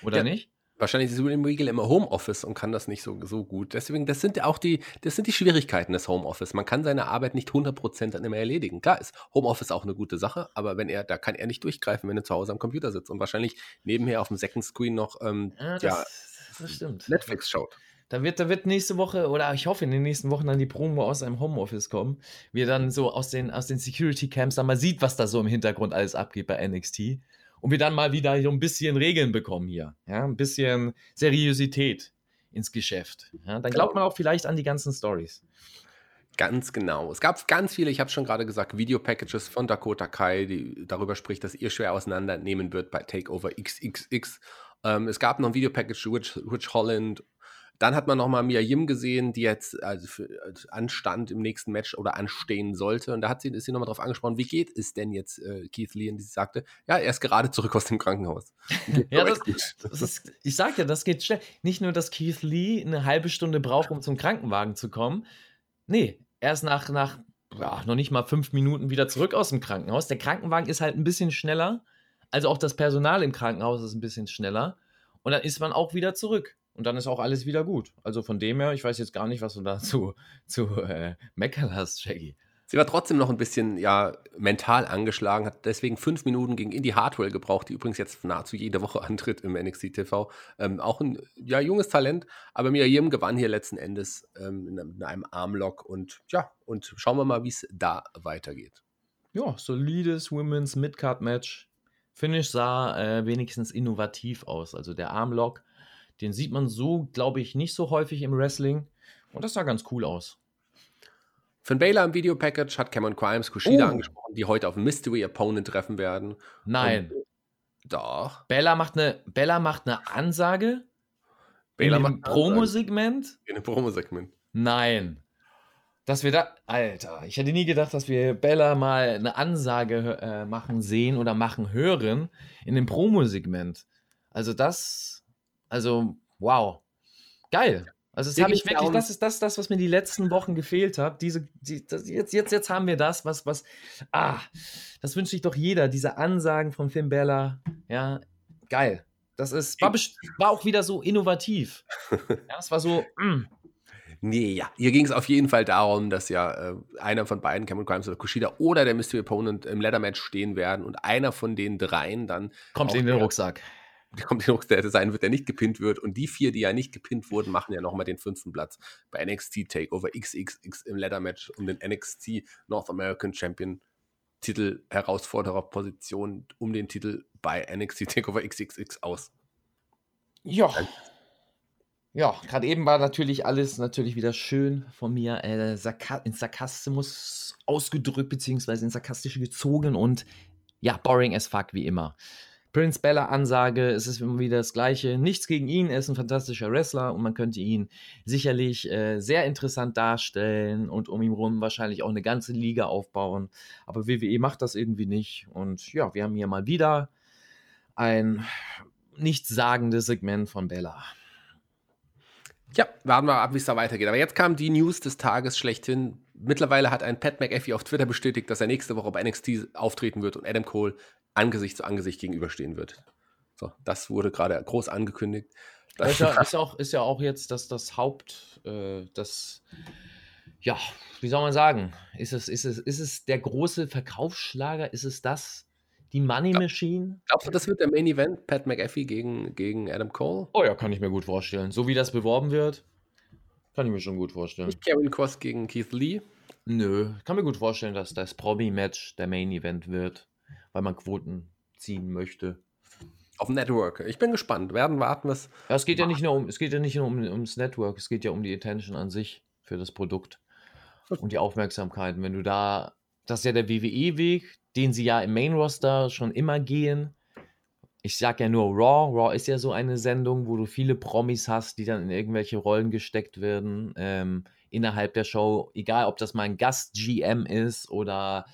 Oder Ja. nicht? Wahrscheinlich ist William Regal immer Homeoffice und kann das nicht so, so gut. Deswegen, das sind ja auch die, das sind die Schwierigkeiten des Homeoffice. Man kann seine Arbeit nicht 100% dann immer erledigen. Klar ist Homeoffice auch eine gute Sache, aber wenn er, da kann er nicht durchgreifen, wenn er zu Hause am Computer sitzt und wahrscheinlich nebenher auf dem Second Screen noch ähm, Ja, das, ja, das stimmt. Netflix schaut. Da wird, da wird nächste Woche, oder ich hoffe in den nächsten Wochen dann die Promo aus einem Homeoffice kommen, wie er dann so aus den, aus den Security Camps dann mal sieht, was da so im Hintergrund alles abgeht bei NXT. Und wir dann mal wieder so ein bisschen Regeln bekommen hier. Ja, ein bisschen Seriosität ins Geschäft. Ja, dann glaubt man auch vielleicht an die ganzen Stories. Ganz genau. Es gab ganz viele, ich habe schon gerade gesagt, Video-Packages von Dakota Kai, die darüber spricht, dass ihr schwer auseinandernehmen wird bei Takeover XXX. Ähm, es gab noch ein Video-Package Rich, Rich Holland. Dann hat man nochmal Mia Yim gesehen, die jetzt also für, also anstand im nächsten Match oder anstehen sollte. Und da hat sie, ist sie nochmal drauf angesprochen, wie geht es denn jetzt äh, Keith Lee? Und sie sagte, ja, er ist gerade zurück aus dem Krankenhaus. Ja, das-. Das ist, ich sag ja, das geht schnell. Nicht nur, dass Keith Lee eine halbe Stunde braucht, um zum Krankenwagen zu kommen. Nee, er ist nach, nach ja, noch nicht mal fünf Minuten wieder zurück aus dem Krankenhaus. Der Krankenwagen ist halt ein bisschen schneller. Also auch das Personal im Krankenhaus ist ein bisschen schneller. Und dann ist man auch wieder zurück. Und dann ist auch alles wieder gut. Also von dem her, ich weiß jetzt gar nicht, was du da zu, zu äh, meckern hast, Shaggy. Sie war trotzdem noch ein bisschen ja, mental angeschlagen, hat deswegen fünf Minuten gegen Indy Hartwell gebraucht, die übrigens jetzt nahezu jede Woche antritt im NXT TV. Ähm, auch ein ja, junges Talent, aber Mia Yim gewann hier letzten Endes ähm, in, in einem Armlock und ja, und schauen wir mal, wie es da weitergeht. Ja, solides Women's Midcard Match. Finish sah äh, wenigstens innovativ aus. Also der Armlock, den sieht man so, glaube ich, nicht so häufig im Wrestling. Und das sah ganz cool aus. Finn Baylor im Videopackage hat Cameron Crimes Kushida Oh. angesprochen, die heute auf Mystery Opponent treffen werden. Nein. Und, doch. Bella macht eine Bella macht eine Ansage Baylor in macht dem Promo-Segment. in einem Promo-Segment. Nein. Dass wir da, Alter, ich hätte nie gedacht, dass wir Bella mal eine Ansage äh, machen sehen oder machen hören in dem Promo-Segment. Also das, also wow, geil. Also das habe ich wirklich, das ist das, das, was mir die letzten Wochen gefehlt hat. Diese, die, das, jetzt, jetzt, jetzt haben wir das, was, was, ah, das wünscht sich doch jeder. Diese Ansagen von Finn Bella, ja, geil. Das ist, war, war auch wieder so innovativ. Ja, es war so, mm, Nee, ja. Hier ging es auf jeden Fall darum, dass ja äh, einer von beiden, Cameron Grimes oder Kushida oder der Mystery Opponent im Ladder-Match stehen werden und einer von den dreien dann kommt in den Rucksack. der kommt in der sein wird, der nicht gepinnt wird. Und die vier, die ja nicht gepinnt wurden, machen ja nochmal den fünften Platz bei NXT Takeover XXX im Ladder-Match um den NXT North American Champion Titel Herausfordererposition um den Titel bei NXT Takeover XXX aus. Ja. Ja, gerade eben war natürlich alles natürlich wieder schön von mir äh, Sarka in Sarkasmus ausgedrückt, beziehungsweise in sarkastische gezogen und ja, boring as fuck, wie immer. Prince Bella Ansage, es ist immer wieder das Gleiche. Nichts gegen ihn, er ist ein fantastischer Wrestler und man könnte ihn sicherlich äh, sehr interessant darstellen und um ihn rum wahrscheinlich auch eine ganze Liga aufbauen. Aber WWE macht das irgendwie nicht. Und ja, wir haben hier mal wieder ein nichtssagendes Segment von Bella. Ja, warten wir ab, wie es da weitergeht. Aber jetzt kam die News des Tages schlechthin. Mittlerweile hat ein Pat McAfee auf Twitter bestätigt, dass er nächste Woche bei NXT auftreten wird und Adam Cole Angesicht zu Angesicht gegenüberstehen wird. So, das wurde gerade groß angekündigt. Das ist ja, ist auch, ist ja auch jetzt das, das Haupt, äh, das, ja, wie soll man sagen? Ist es, ist, es, ist es der große Verkaufsschlager? Ist es das? Die Money Machine? Glaubst du, das wird der Main Event? Pat McAfee gegen, gegen Adam Cole? Oh ja, kann ich mir gut vorstellen. So wie das beworben wird, kann ich mir schon gut vorstellen. Nicht Karen Cross gegen Keith Lee? Nö, kann mir gut vorstellen, dass das Promi-Match der Main Event wird, weil man Quoten ziehen möchte. Auf Network. Ich bin gespannt. Werden warten, was. Ja, es geht ja nicht nur um, es geht ja nicht nur um, ums Network, es geht ja um die Attention an sich für das Produkt und die Aufmerksamkeit. Und wenn du da, das ist ja der WWE-Weg, den sie ja im Main-Roster schon immer gehen. Ich sag ja nur Raw. Raw ist ja so eine Sendung, wo du viele Promis hast, die dann in irgendwelche Rollen gesteckt werden ähm, innerhalb der Show. Egal, ob das mal ein Gast-GM ist oder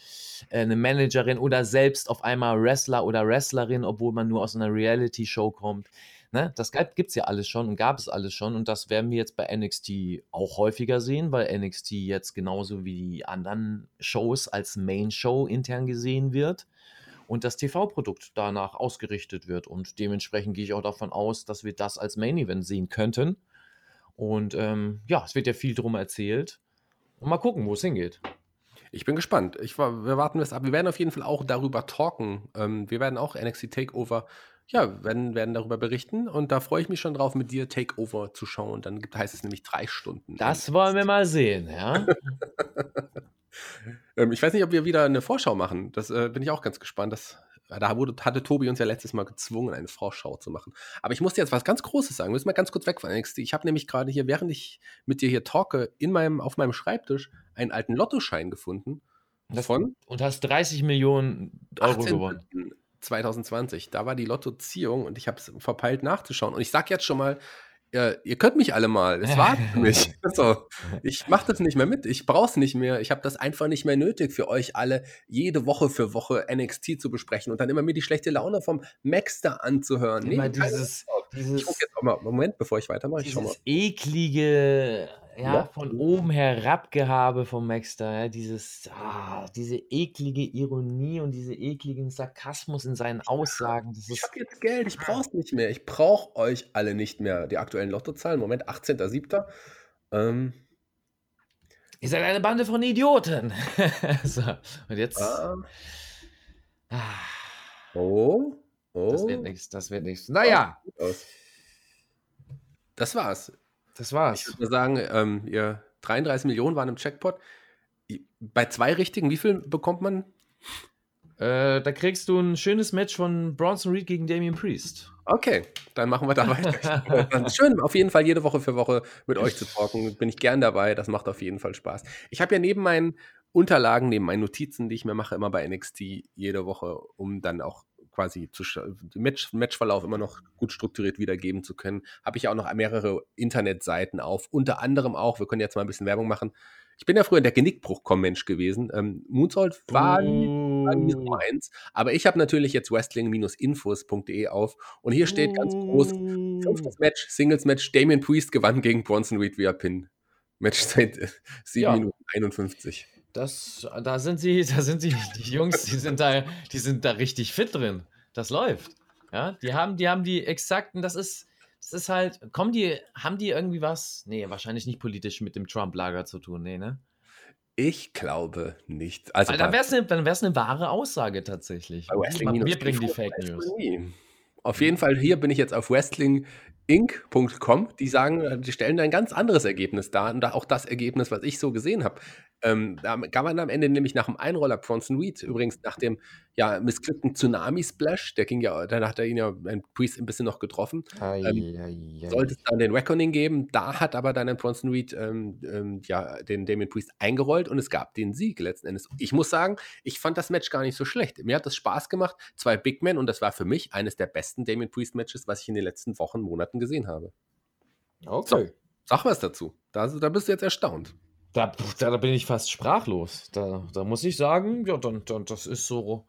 äh, eine Managerin oder selbst auf einmal Wrestler oder Wrestlerin, obwohl man nur aus einer Reality-Show kommt. Ne? Das gibt es ja alles schon und gab es alles schon und das werden wir jetzt bei NXT auch häufiger sehen, weil NXT jetzt genauso wie die anderen Shows als Main-Show intern gesehen wird und das TV-Produkt danach ausgerichtet wird und dementsprechend gehe ich auch davon aus, dass wir das als Main-Event sehen könnten und ähm, ja, es wird ja viel drum erzählt und mal gucken, wo es hingeht. Ich bin gespannt. Ich, wir warten das ab. Wir werden auf jeden Fall auch darüber talken. Ähm, wir werden auch NXT Takeover, ja, werden, werden darüber berichten. Und da freue ich mich schon drauf, mit dir Takeover zu schauen. Dann gibt, heißt es nämlich drei Stunden. Das wollen wir mal sehen, ja. Ähm, ich weiß nicht, ob wir wieder eine Vorschau machen. Das äh, bin ich auch ganz gespannt. Das, da wurde, hatte Tobi uns ja letztes Mal gezwungen, eine Vorschau zu machen. Aber ich muss dir jetzt was ganz Großes sagen. Wir müssen mal ganz kurz weg von NXT. Ich habe nämlich gerade hier, während ich mit dir hier talke, in meinem, auf meinem Schreibtisch einen alten Lottoschein gefunden. Das- von Und hast 30 Millionen Euro gewonnen. 2020. Da war die Lottoziehung und ich habe es verpeilt nachzuschauen. Und ich sag jetzt schon mal, äh, ihr könnt mich alle mal. Es war für mich. So, ich mache das nicht mehr mit. Ich brauche es nicht mehr. Ich habe das einfach nicht mehr nötig für euch alle, jede Woche für Woche NXT zu besprechen und dann immer mir die schlechte Laune vom Maxter anzuhören. Immer keine dieses, Lust. ich dieses, guck jetzt auch mal, Moment, bevor ich weitermache. Ich schau mal. dieses eklige, ja, von oben herabgehabe vom Maxter, ja, dieses, ah, diese eklige Ironie und diese ekligen Sarkasmus in seinen Aussagen. Ich habe jetzt Geld, ich brauche es nicht mehr. Ich brauche euch alle nicht mehr. Die aktuellen Lottozahlen, Moment, 18.07. Ähm, Ihr seid eine Bande von Idioten. so, und jetzt. Ah. Ah, Oh. Oh. das wird nichts, das wird nichts. Naja, Aus. Das war's. Das Ich war's. würde mal sagen, ähm, ihr 33 Millionen waren im Checkpot. Bei zwei richtigen, wie viel bekommt man? Äh, da kriegst du ein schönes Match von Bronson Reed gegen Damian Priest. Okay, dann machen wir da weiter. Schön, auf jeden Fall jede Woche für Woche mit euch zu talken. Bin ich gern dabei. Das macht auf jeden Fall Spaß. Ich habe ja neben meinen Unterlagen, neben meinen Notizen, die ich mir mache, immer bei NXT jede Woche, um dann auch quasi zu Match, Matchverlauf immer noch gut strukturiert wiedergeben zu können, habe ich ja auch noch mehrere Internetseiten auf. Unter anderem auch, wir können jetzt mal ein bisschen Werbung machen. Ich bin ja früher der Genickbruch-Com-Mensch gewesen. Ähm, Moonsault war nie war nie so meins. Aber ich habe natürlich jetzt wrestling-infos.de auf und hier steht ganz groß: fünftes Match, Singles-Match, Damien Priest gewann gegen Bronson Reed via Pin. Match seit äh, 7 Ja. Minuten 51. Das, da sind sie, da sind sie, die Jungs, die sind da, die sind da richtig fit drin. Das läuft. Ja, die haben, die haben die exakten, das ist, das ist halt, kommen die, haben die irgendwie was? Nee, wahrscheinlich nicht politisch mit dem Trump-Lager zu tun, nee, ne? Ich glaube nicht. Also Weil dann wäre es eine, dann wär's eine wahre Aussage tatsächlich. wir bringen die Fake News. Auf jeden Fall, hier bin ich jetzt auf wrestlinginc.com. Die sagen, die stellen ein ganz anderes Ergebnis dar. Und auch das Ergebnis, was ich so gesehen habe. Ähm, da kann man am Ende nämlich nach dem Einroller Bronson Reed, übrigens nach dem ja, missglückten Tsunami-Splash, der ging ja, dann hat er ihn ja ein Priest ein bisschen noch getroffen. Ähm, sollte es dann den Reckoning geben. Da hat aber dann ein Bronson Reed ähm, ähm, ja, den Damien Priest eingerollt und es gab den Sieg letzten Endes. Ich muss sagen, ich fand das Match gar nicht so schlecht. Mir hat das Spaß gemacht. Zwei Big Men und das war für mich eines der besten Damien Priest Matches, was ich in den letzten Wochen, Monaten gesehen habe. Okay. Sag was dazu. Da, da bist du jetzt erstaunt. Da, da, bin ich fast sprachlos. Da, da muss ich sagen, ja, dann, dann, das ist so,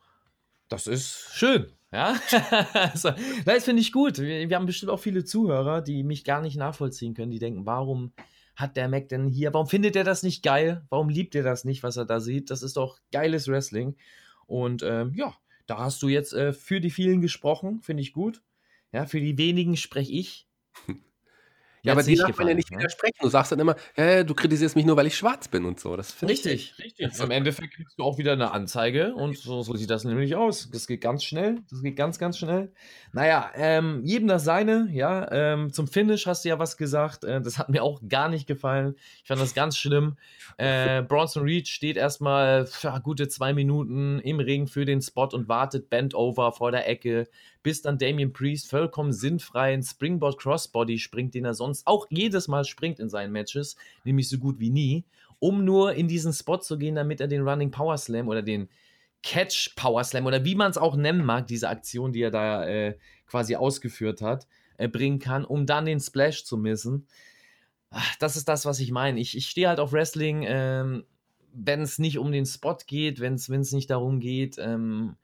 das ist schön. Ja, also, das finde ich gut. Wir, wir haben bestimmt auch viele Zuhörer, die mich gar nicht nachvollziehen können, die denken, warum hat der Mac denn hier, warum findet er das nicht geil? Warum liebt er das nicht, was er da sieht? Das ist doch geiles Wrestling. Und ähm, ja, da hast du jetzt äh, für die vielen gesprochen, finde ich gut. Ja, für die wenigen spreche ich. Ja, aber die darf man ja nicht ne? widersprechen. Du sagst dann immer, hä, du kritisierst mich nur, weil ich schwarz bin und so. Das finde ich Richtig, richtig. Im Endeffekt kriegst du auch wieder eine Anzeige und so, so sieht das nämlich aus. Das geht ganz schnell. Das geht ganz, ganz schnell. Naja, ähm, jedem das seine, ja. Ähm, zum Finish hast du ja was gesagt. Äh, das hat mir auch gar nicht gefallen. Ich fand das ganz schlimm. Äh, Bronson Reed steht erstmal ja, gute zwei Minuten im Ring für den Spot und wartet bent over vor der Ecke, bis dann Damien Priest vollkommen sinnfrei in Springboard Crossbody springt, den er sonst auch jedes Mal springt in seinen Matches, nämlich so gut wie nie, um nur in diesen Spot zu gehen, damit er den Running Power Slam oder den Catch Power Slam oder wie man es auch nennen mag, diese Aktion, die er da äh, quasi ausgeführt hat, äh, bringen kann, um dann den Splash zu missen. Ach, das ist das, was ich meine. Ich, ich stehe halt auf Wrestling, ähm, wenn es nicht um den Spot geht, wenn es nicht darum geht, ähm,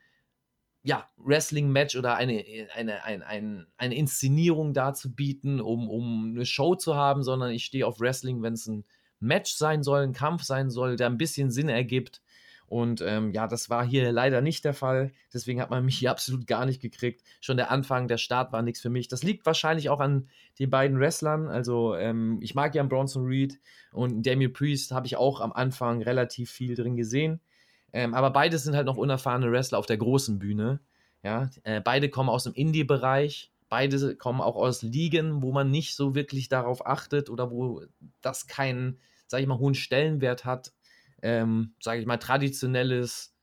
ja, Wrestling-Match oder eine, eine, ein, ein, eine Inszenierung darzubieten, um, um eine Show zu haben, sondern ich stehe auf Wrestling, wenn es ein Match sein soll, ein Kampf sein soll, der ein bisschen Sinn ergibt. Und ähm, ja, das war hier leider nicht der Fall. Deswegen hat man mich hier absolut gar nicht gekriegt. Schon der Anfang, der Start war nichts für mich. Das liegt wahrscheinlich auch an den beiden Wrestlern. Also ähm, ich mag ja Bronson Reed und Damian Priest habe ich auch am Anfang relativ viel drin gesehen. Ähm, aber beide sind halt noch unerfahrene Wrestler auf der großen Bühne. Ja, äh, beide kommen aus dem Indie-Bereich. Beide kommen auch aus Ligen, wo man nicht so wirklich darauf achtet oder wo das keinen, sag ich mal, hohen Stellenwert hat. Ähm, sage ich mal, traditionelles,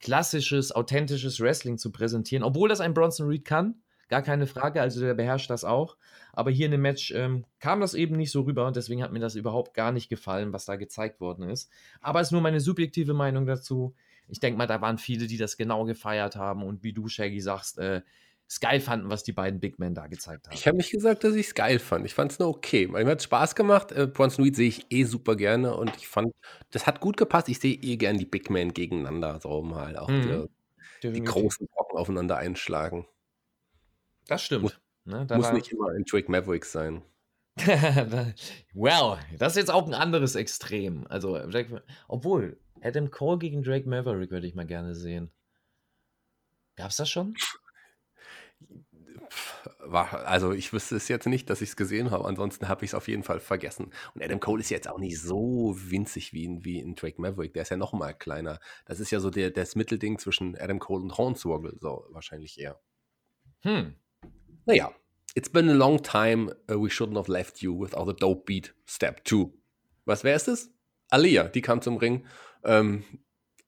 klassisches, authentisches Wrestling zu präsentieren. Obwohl das ein Bronson Reed kann, gar keine Frage, also der beherrscht das auch. Aber hier in dem Match ähm, kam das eben nicht so rüber und deswegen hat mir das überhaupt gar nicht gefallen, was da gezeigt worden ist. Aber es ist nur meine subjektive Meinung dazu. Ich denke mal, da waren viele, die das genau gefeiert haben und wie du, Shaggy, sagst, äh, es geil fanden, was die beiden Big Men da gezeigt haben. Ich habe nicht gesagt, dass ich es geil fand. Ich fand es nur okay. Mir hat Spaß gemacht. Äh, Bronson Reed sehe ich eh super gerne und ich fand, das hat gut gepasst. Ich sehe eh gern die Big Men gegeneinander, so mal auch Mhm. die, die großen Brocken aufeinander einschlagen. Das stimmt. Muss- ne, Muss nicht immer ein Drake Maverick sein. well, das ist jetzt auch ein anderes Extrem. Also, obwohl, Adam Cole gegen Drake Maverick würde ich mal gerne sehen. Gab's das schon? war, also ich wüsste es jetzt nicht, dass ich es gesehen habe. Ansonsten habe ich es auf jeden Fall vergessen. Und Adam Cole ist jetzt auch nicht so winzig wie in, wie in Drake Maverick. Der ist ja noch mal kleiner. Das ist ja so der, das Mittelding zwischen Adam Cole und Hornswoggle, so wahrscheinlich eher. Hm. Naja, it's been a long time. Uh, we shouldn't have left you without a dope beat. Step 2. Was wäre es? Alia, die kam zum Ring. Ähm,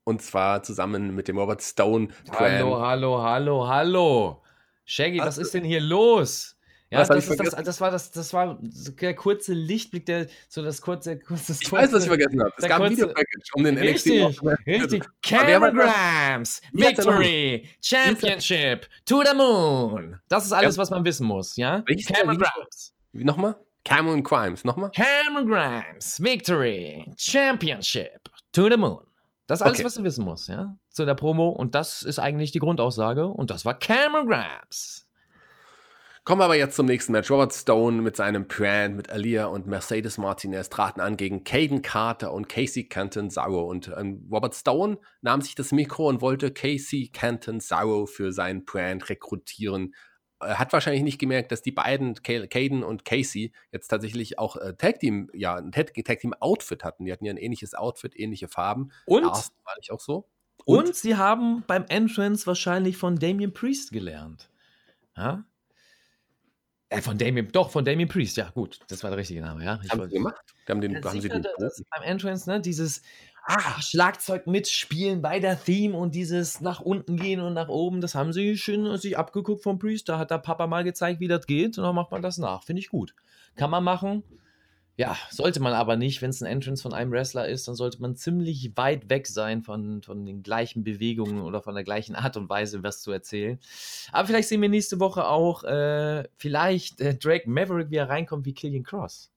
und zwar zusammen mit dem Robert Stone. Hallo, hallo, hallo, hallo. Shaggy, was, was ist denn hier los? Ja, das, das, das, das, war das, das war der kurze Lichtblick, der so das kurze, kurze Ich weiß, was ich vergessen habe. Es gab ein Video-Package um den richtig, NXT. Richtig, Camegrams, Victory, Championship, to the moon. Das ist alles, was man wissen muss, ja? Camegrams. Wie nochmal? Cameron Crimes, nochmal? Cameron Grimes, Victory, Championship, to the moon. Das ist alles, okay. was du wissen musst, ja, zu der Promo. Und das ist eigentlich die Grundaussage. Und das war Cameron Grabs. Kommen wir aber jetzt zum nächsten Match. Robert Stone mit seinem Brand, mit Alia und Mercedes Martinez traten an gegen Caden Carter und Casey Canton Sauer. Und ähm, Robert Stone nahm sich das Mikro und wollte Casey Canton Sauer für sein Brand rekrutieren hat wahrscheinlich nicht gemerkt, dass die beiden, Caden und Casey, jetzt tatsächlich auch äh, Tag Team, ja, ein Tag, Team Outfit hatten. Die hatten ja ein ähnliches Outfit, ähnliche Farben. Und war ich auch so. Und? und, sie haben beim Entrance wahrscheinlich von Damien Priest gelernt. Ja? Äh, von Damien, doch, von Damien Priest, ja, gut, das war der richtige Name, ja. Ich haben sie gemacht? Haben, den, haben sie den beim Entrance, ne, dieses, ah, Schlagzeug mitspielen bei der Theme und dieses nach unten gehen und nach oben, das haben sie schön sich abgeguckt vom Priest. Da hat der Papa mal gezeigt, wie das geht und dann macht man das nach. Finde ich gut. Kann man machen. Ja, sollte man aber nicht, wenn es ein Entrance von einem Wrestler ist, dann sollte man ziemlich weit weg sein von, von den gleichen Bewegungen oder von der gleichen Art und Weise, was zu erzählen. Aber vielleicht sehen wir nächste Woche auch äh, vielleicht äh, Drake Maverick, wie er reinkommt, wie Killian Cross.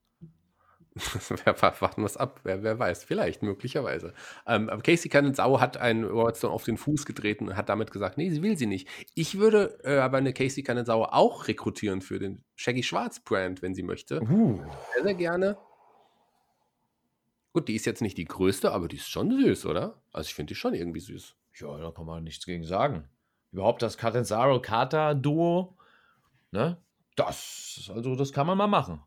warten wir es ab, wer, wer, weiß, vielleicht, möglicherweise. Ähm, aber Casey Cannon-Sau hat einen Robert Stone auf den Fuß getreten und hat damit gesagt, nee, sie will sie nicht. Ich würde äh, aber eine Casey Cannon-Sau auch rekrutieren für den Shaggy Schwarz-Brand, wenn sie möchte. Uh. Sehr, sehr gerne. Gut, die ist jetzt nicht die größte, aber die ist schon süß, oder? Also ich finde die schon irgendwie süß. Ja, da kann man nichts gegen sagen. Überhaupt das Catanzaro-Kata-Duo, ne? Das, also das kann man mal machen.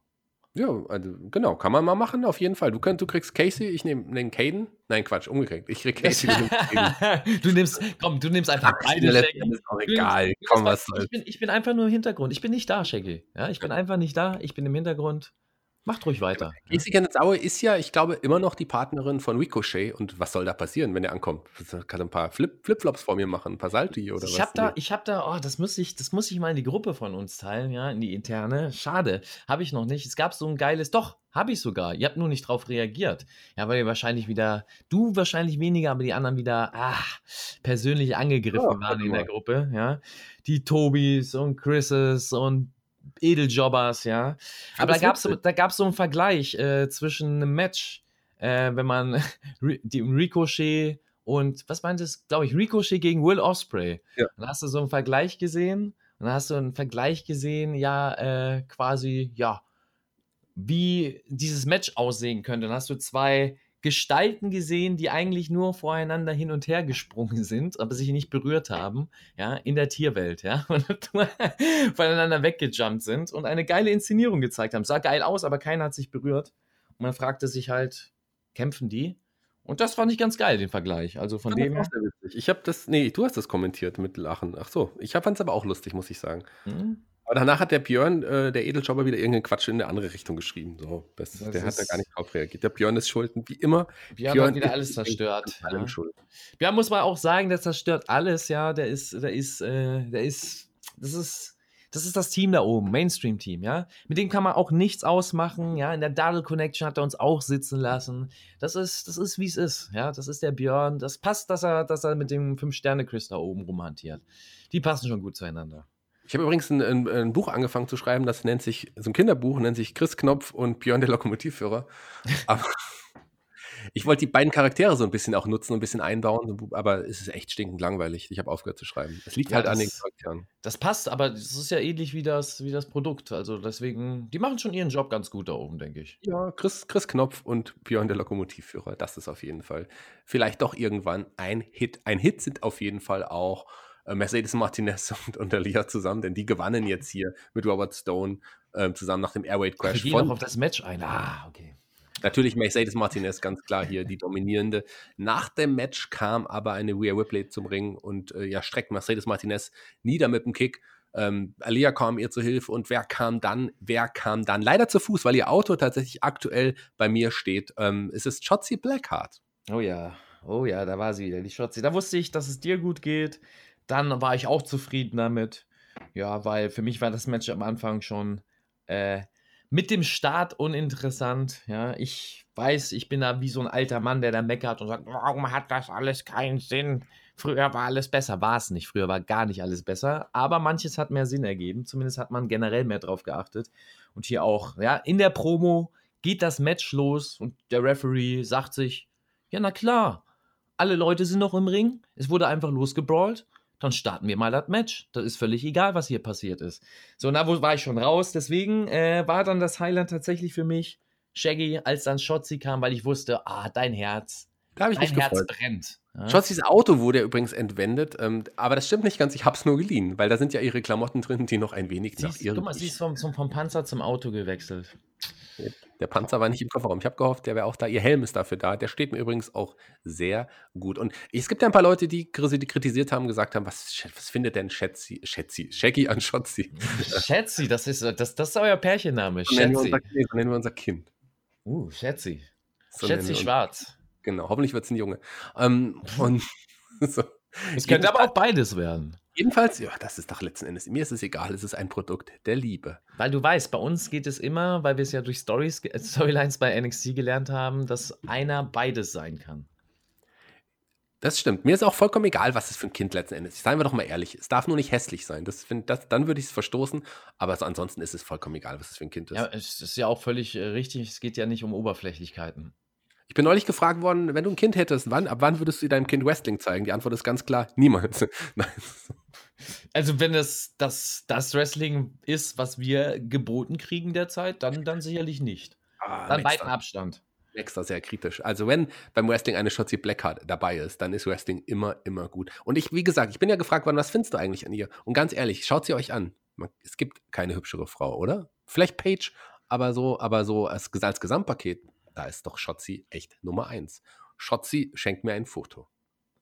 Ja, also genau, kann man mal machen, auf jeden Fall. Du, könnt, du kriegst Casey, ich nehme den Caden. Nein, Quatsch, umgekriegt. Ich krieg Casey. du nimmst, komm, du nimmst einfach beide Shaggy. Ist auch egal, komm, was soll's. Ich bin, ich bin einfach nur im Hintergrund. Ich bin nicht da, Shaggy. Ja, ich bin einfach nicht da. Ich bin im Hintergrund. Macht ruhig weiter. Casey ja. Ist ja, ich glaube, immer noch die Partnerin von Ricochet. Und was soll da passieren, wenn er ankommt? Kann ein paar Flip, Flipflops vor mir machen, ein paar Salti oder ich was? Hab da, ich habe da, oh, das muss ich, das muss ich mal in die Gruppe von uns teilen, ja, in die interne. Schade, habe ich noch nicht. Es gab so ein geiles, doch, habe ich sogar. Ihr habt nur nicht drauf reagiert. Ja, weil ihr wahrscheinlich wieder, du wahrscheinlich weniger, aber die anderen wieder, ach, persönlich angegriffen ja, waren in der Gruppe, ja. Die Tobis und Chrises und Edeljobbers, ja. Aber da gab es da gab's so einen Vergleich äh, zwischen einem Match, äh, wenn man die Ricochet und was meint es, glaube ich, Ricochet gegen Will Osprey. Ja. Dann hast du so einen Vergleich gesehen und dann hast du einen Vergleich gesehen, ja, äh, quasi, ja, wie dieses Match aussehen könnte. Dann hast du zwei Gestalten gesehen, die eigentlich nur voreinander hin und her gesprungen sind, aber sich nicht berührt haben, ja, in der Tierwelt, ja, und voneinander weggejumpt sind und eine geile Inszenierung gezeigt haben. Sah geil aus, aber keiner hat sich berührt. Und man fragte sich halt, kämpfen die? Und das fand ich ganz geil, den Vergleich. Also von dem. Ich habe das, nee, du hast das kommentiert mit Lachen. Ach so, ich fand es aber auch lustig, muss ich sagen. Mhm. Aber danach hat der Björn, äh, der Edeljobber, wieder irgendeinen Quatsch in eine andere Richtung geschrieben. So, das, das der hat da gar nicht drauf reagiert. Der Björn ist schuld, wie immer. Björn, Björn hat wieder alles zerstört. Allem ja. schuld. Björn muss man auch sagen, der zerstört alles, ja. Der ist, der ist, äh, der ist, das ist, das ist das Team da oben, Mainstream-Team, ja. Mit dem kann man auch nichts ausmachen, ja. In der Daddle Connection hat er uns auch sitzen lassen. Das ist, das ist, wie es ist, ja. Das ist der Björn. Das passt, dass er, dass er mit dem Fünf-Sterne-Chris da oben rumhantiert. Die passen schon gut zueinander. Ich habe übrigens ein, ein, ein, Buch angefangen zu schreiben, das nennt sich, so ein Kinderbuch, nennt sich Chris Knopf und Björn der Lokomotivführer. Aber ich wollte die beiden Charaktere so ein bisschen auch nutzen und ein bisschen einbauen, aber es ist echt stinkend langweilig. Ich habe aufgehört zu schreiben. Es liegt ja, halt das, an den Charakteren. Das passt, aber es ist ja ähnlich wie das, wie das Produkt. Also deswegen, die machen schon ihren Job ganz gut da oben, denke ich. Ja, Chris, Chris Knopf und Björn der Lokomotivführer, das ist auf jeden Fall vielleicht doch irgendwann ein Hit. Ein Hit sind auf jeden Fall auch Mercedes Martinez und, und Alia zusammen, denn die gewannen jetzt hier mit Robert Stone äh, zusammen nach dem Airweight Crash. Wir gehen noch auf das Match ein. Ah, okay. Natürlich Mercedes Martinez, ganz klar hier die dominierende. Nach dem Match kam aber eine Rhea Ripley zum Ring und äh, ja, streckt Mercedes Martinez nieder mit dem Kick. Ähm, Alia kam ihr zu Hilfe und wer kam dann? Wer kam dann? Leider zu Fuß, weil ihr Auto tatsächlich aktuell bei mir steht. Ähm, es ist Shotzi Blackheart. Oh ja, oh ja, da war sie wieder, die Shotzi. Da wusste ich, dass es dir gut geht. Dann war ich auch zufrieden damit. Ja, weil für mich war das Match am Anfang schon äh, mit dem Start uninteressant. Ja, ich weiß, ich bin da wie so ein alter Mann, der da meckert und sagt, warum hat das alles keinen Sinn? Früher war alles besser. War es nicht. Früher war gar nicht alles besser. Aber manches hat mehr Sinn ergeben. Zumindest hat man generell mehr drauf geachtet. Und hier auch, ja, in der Promo geht das Match los und der Referee sagt sich, ja, na klar, alle Leute sind noch im Ring. Es wurde einfach losgebrawlt dann starten wir mal das Match. Das ist völlig egal, was hier passiert ist. So, na, wo war ich schon raus? Deswegen äh, war dann das Highlight tatsächlich für mich Shaggy, als dann Shotzi kam, weil ich wusste, ah, dein Herz. Da dein Herz gefreut. brennt. Ja? Shotzis Auto wurde ja übrigens entwendet, ähm, aber das stimmt nicht ganz. Ich habe es nur geliehen, weil da sind ja ihre Klamotten drin, die noch ein wenig nach ihrem. guck mal, sie ist vom, vom, Panzer zum Auto gewechselt. Der Panzer war nicht im Kofferraum. Ich habe gehofft, der wäre auch da. Ihr Helm ist dafür da. Der steht mir übrigens auch sehr gut. Und es gibt ja ein paar Leute, die, kri- die kritisiert haben, gesagt haben, was, was findet denn Schätzi, Schätzi, Shaggy an Schotzi? Schätzi, das ist, das, das ist euer Pärchenname. So nennen, wir Schätzi. unser, so nennen wir unser Kind. Uh, Schätzi. So Schätzi Schwarz. Genau, hoffentlich wird es ein Junge. Ähm, und so. Es könnte aber auch beides werden. Jedenfalls, ja, das ist doch letzten Endes, mir ist es egal, es ist ein Produkt der Liebe. Weil du weißt, bei uns geht es immer, weil wir es ja durch Stories, äh, Storylines bei NXT gelernt haben, dass einer beides sein kann. Das stimmt. Mir ist auch vollkommen egal, was es für ein Kind letzten Endes ist. Seien wir doch mal ehrlich. Es darf nur nicht hässlich sein. Das find, das, dann würde ich es verstoßen. Aber so ansonsten ist es vollkommen egal, was es für ein Kind ist. Ja, es ist ja auch völlig äh, richtig. Es geht ja nicht um Oberflächlichkeiten. Ich bin neulich gefragt worden, wenn du ein Kind hättest, wann, ab wann würdest du deinem Kind Wrestling zeigen? Die Antwort ist ganz klar, niemals. Nein. Also, wenn es das, das Wrestling ist, was wir geboten kriegen derzeit, dann, dann sicherlich nicht. Ah, Dann weiten Abstand. Nexter sehr kritisch. Also wenn beim Wrestling eine Shotzi Blackheart dabei ist, dann ist Wrestling immer, immer gut. Und ich, wie gesagt, ich bin ja gefragt worden, was findest du eigentlich an ihr? Und ganz ehrlich, schaut sie euch an. Es gibt keine hübschere Frau, oder? Vielleicht Paige, aber so, aber so als, als Gesamtpaket, da ist doch Shotzi echt Nummer eins. Shotzi schenkt mir ein Foto.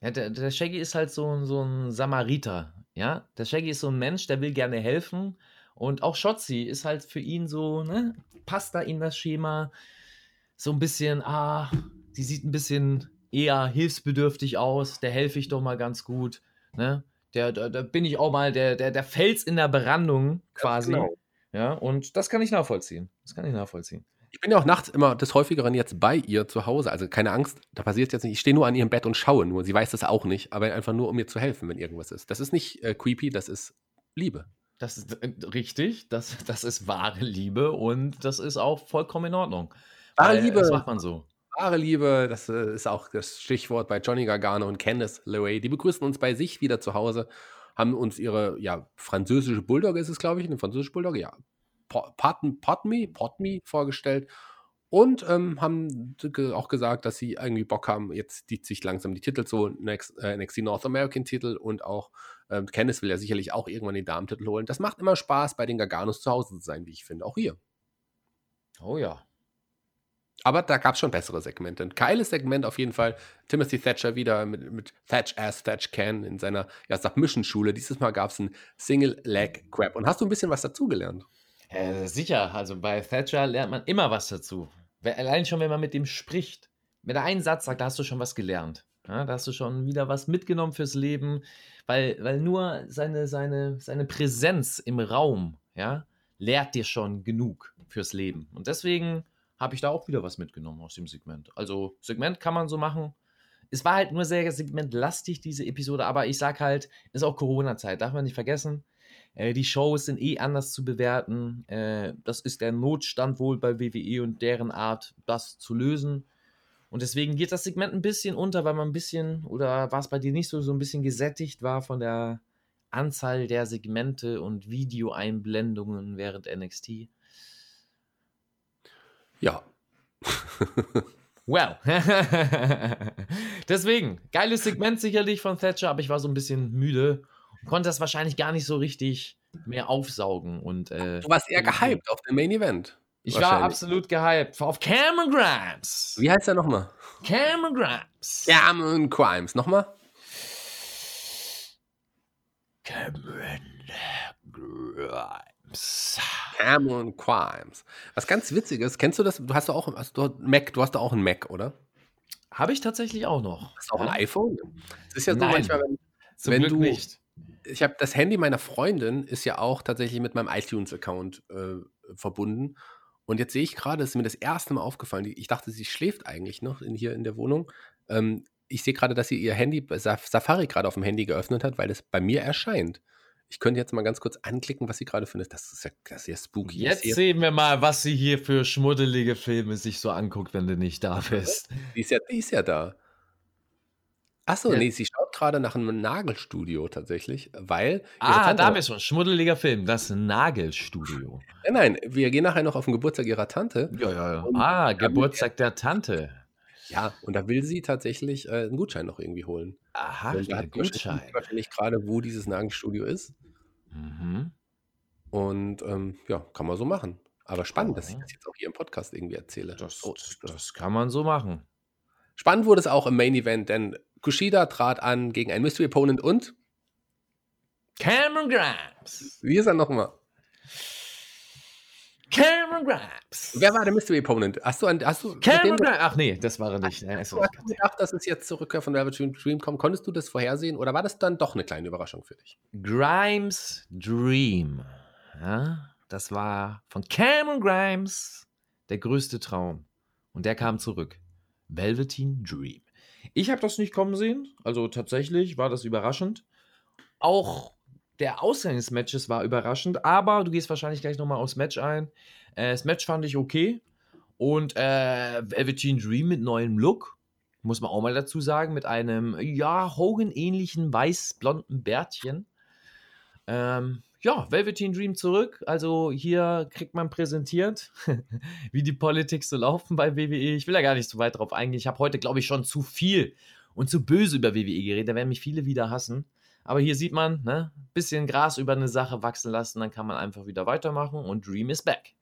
Ja, der, der Shaggy ist halt so, ein- so ein Samariter. Ja, der Shaggy ist so ein Mensch, der will gerne helfen. Und auch Shotzi ist halt für ihn so, ne, passt da in das Schema. So ein bisschen, ah, die sieht ein bisschen eher hilfsbedürftig aus. Der helfe ich doch mal ganz gut. Ne? Der, da, da bin ich auch mal der, der, der Fels in der Brandung quasi. genau. Ja, und das kann ich nachvollziehen. Das kann ich nachvollziehen. Ich bin ja auch nachts immer des Häufigeren jetzt bei ihr zu Hause. Also keine Angst, da passiert jetzt nicht. Ich stehe nur an ihrem Bett und schaue nur. Sie weiß das auch nicht, aber einfach nur, um mir zu helfen, wenn irgendwas ist. Das ist nicht äh, creepy, das ist Liebe. Das ist äh, richtig, das, das ist wahre Liebe und das ist auch vollkommen in Ordnung. Wahre Liebe. Das macht man so. Wahre Liebe, das äh, ist auch das Stichwort bei Johnny Gargano und Candice LeRae. Die begrüßen uns bei sich wieder zu Hause, haben uns ihre ja, französische Bulldogge, ist es glaube ich, eine französische Bulldogge, ja, Potme, Potme vorgestellt und ähm, haben auch gesagt, dass sie irgendwie Bock haben, jetzt die, sich langsam die Titel zu NXT, äh, NXT North American Titel und auch ähm, Candice will ja sicherlich auch irgendwann den Damentitel holen. Das macht immer Spaß, bei den Garganos zu Hause zu sein, wie ich finde, auch hier. Oh ja. Aber da gab es schon bessere Segmente. Ein geiles Segment auf jeden Fall. Timothy Thatcher wieder mit, mit Thatch Ass Thatch Can in seiner ja, Submission-Schule. Dieses Mal gab es einen Single Leg Grab. Und hast du ein bisschen was dazugelernt? Äh, sicher, also bei Thatcher lernt man immer was dazu. Allein schon, wenn man mit ihm spricht. Wenn er einen Satz sagt, da hast du schon was gelernt. Ja, da hast du schon wieder was mitgenommen fürs Leben, weil, weil nur seine, seine, seine Präsenz im Raum ja, lehrt dir schon genug fürs Leben. Und deswegen habe ich da auch wieder was mitgenommen aus dem Segment. Also, Segment kann man so machen. Es war halt nur sehr segmentlastig, diese Episode, aber ich sag halt, ist auch Corona-Zeit, darf man nicht vergessen. Äh, die Shows sind eh anders zu bewerten. Äh, das ist der Notstand wohl bei WWE und deren Art, das zu lösen. Und deswegen geht das Segment ein bisschen unter, weil man ein bisschen, oder war es bei dir nicht so, so ein bisschen gesättigt war von der Anzahl der Segmente und Videoeinblendungen während NXT. Ja. Well. Deswegen, geiles Segment sicherlich von Thatcher, aber ich war so ein bisschen müde. Konnte das wahrscheinlich gar nicht so richtig mehr aufsaugen. Und, äh, du warst eher gehypt auf den Main Event. Ich war absolut gehypt auf Cameron Grimes. Wie heißt der nochmal? Cameron Grimes. Cameron Grimes. Nochmal? Cameron Grimes. Cameron Grimes. Was ganz witziges, kennst du das? Du hast doch auch hast du Mac, du hast auch einen Mac, oder? Habe ich tatsächlich auch noch. Hast du auch ein iPhone? Es ist ja so Nein, manchmal, wenn, wenn Glück du nicht. Ich habe das Handy meiner Freundin ist ja auch tatsächlich mit meinem iTunes-Account äh, verbunden. Und jetzt sehe ich gerade, es ist mir das erste Mal aufgefallen. Ich dachte, sie schläft eigentlich noch in, hier in der Wohnung. Ähm, ich sehe gerade, dass sie ihr Handy, Safari gerade auf dem Handy geöffnet hat, weil es bei mir erscheint. Ich könnte jetzt mal ganz kurz anklicken, was sie gerade findet. Das ist ja, das ist ja spooky. Jetzt sehen wir mal, was sie hier für schmuddelige Filme sich so anguckt, wenn du nicht da bist. Die ist ja, die ist ja da. Achso, ja. nee, sie schaut gerade nach einem Nagelstudio tatsächlich, weil. Ah, Tante, da bist du. Schmuddeliger Film, das Nagelstudio. Nein, nein, wir gehen nachher noch auf den Geburtstag ihrer Tante. Ja, ja, ja. Ah, Geburtstag der Tante. Ja, und da will sie tatsächlich äh, einen Gutschein noch irgendwie holen. Aha, und Gutschein. Wahrscheinlich gerade, wo dieses Nagelstudio ist. Mhm. Und ähm, ja, kann man so machen. Aber spannend, oh. dass ich das jetzt auch hier im Podcast irgendwie erzähle. Das, oh, das kann man so machen. Spannend wurde es auch im Main Event, denn Kushida trat an gegen einen Mystery Opponent und Cameron Grimes. Wie ist er nochmal? Cameron Grimes. Wer war der Mystery Opponent? Hast du, hast du Cameron Grimes? Ach nee, das war er nicht. Nein, hast du gedacht, dass es jetzt zur Rückkehr von Velvet Dream kommt? Konntest du das vorhersehen oder war das dann doch eine kleine Überraschung für dich? Grimes Dream. Ja, das war von Cameron Grimes der größte Traum. Und der kam zurück. Velveteen Dream. Ich habe das nicht kommen sehen. Also tatsächlich war das überraschend. Auch der Ausgang des Matches war überraschend, aber du gehst wahrscheinlich gleich nochmal aufs Match ein. Äh, das Match fand ich okay. Und äh, Velveteen Dream mit neuem Look, muss man auch mal dazu sagen, mit einem, ja, Hogan-ähnlichen weiß-blonden Bärtchen. Ähm, ja, Velveteen Dream zurück. Also hier kriegt man präsentiert, wie die Politics so laufen bei WWE. Ich will da gar nicht so weit drauf eingehen. Ich habe heute, glaube ich, schon zu viel und zu böse über WWE geredet. Da werden mich viele wieder hassen. Aber hier sieht man, ne, bisschen Gras über eine Sache wachsen lassen, dann kann man einfach wieder weitermachen und Dream is back.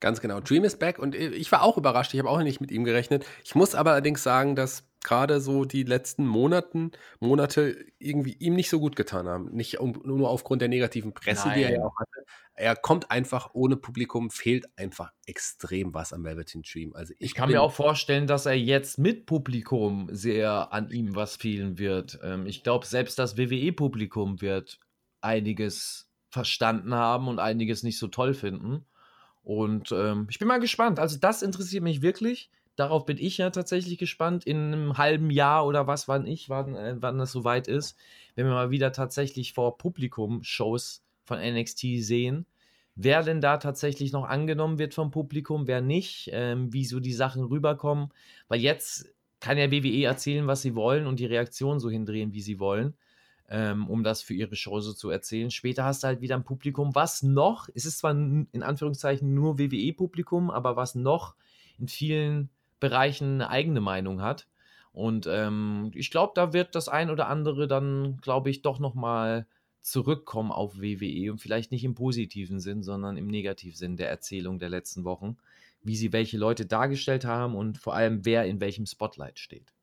Ganz genau. Dream is back und ich war auch überrascht. Ich habe auch nicht mit ihm gerechnet. Ich muss aber allerdings sagen, dass gerade so die letzten Monaten, Monate irgendwie ihm nicht so gut getan haben. Nicht um, nur aufgrund der negativen Presse, Nein. die er ja auch hatte. Er kommt einfach ohne Publikum, fehlt einfach extrem was am Velveteen Dream. Also ich, ich kann mir auch vorstellen, dass er jetzt mit Publikum sehr an ihm was fehlen wird. Ähm, ich glaube, selbst das WWE-Publikum wird einiges verstanden haben und einiges nicht so toll finden. Und ähm, ich bin mal gespannt. Also, das interessiert mich wirklich. Darauf bin ich ja tatsächlich gespannt. In einem halben Jahr oder was, wann ich, wann, äh, wann das soweit ist, wenn wir mal wieder tatsächlich vor Publikum Shows von NXT sehen. Wer denn da tatsächlich noch angenommen wird vom Publikum, wer nicht, ähm, wie so die Sachen rüberkommen. Weil jetzt kann ja WWE erzählen, was sie wollen und die Reaktion so hindrehen, wie sie wollen ähm, um das für ihre Show so zu erzählen. Später hast du halt wieder ein Publikum, was noch, es ist zwar in Anführungszeichen nur WWE-Publikum, aber was noch in vielen Bereichen eine eigene Meinung hat. Und ähm, ich glaube, da wird das ein oder andere dann, glaube ich, doch nochmal zurückkommen auf WWE und vielleicht nicht im positiven Sinn, sondern im Negativsinn der Erzählung der letzten Wochen, wie sie welche Leute dargestellt haben und vor allem wer in welchem Spotlight steht.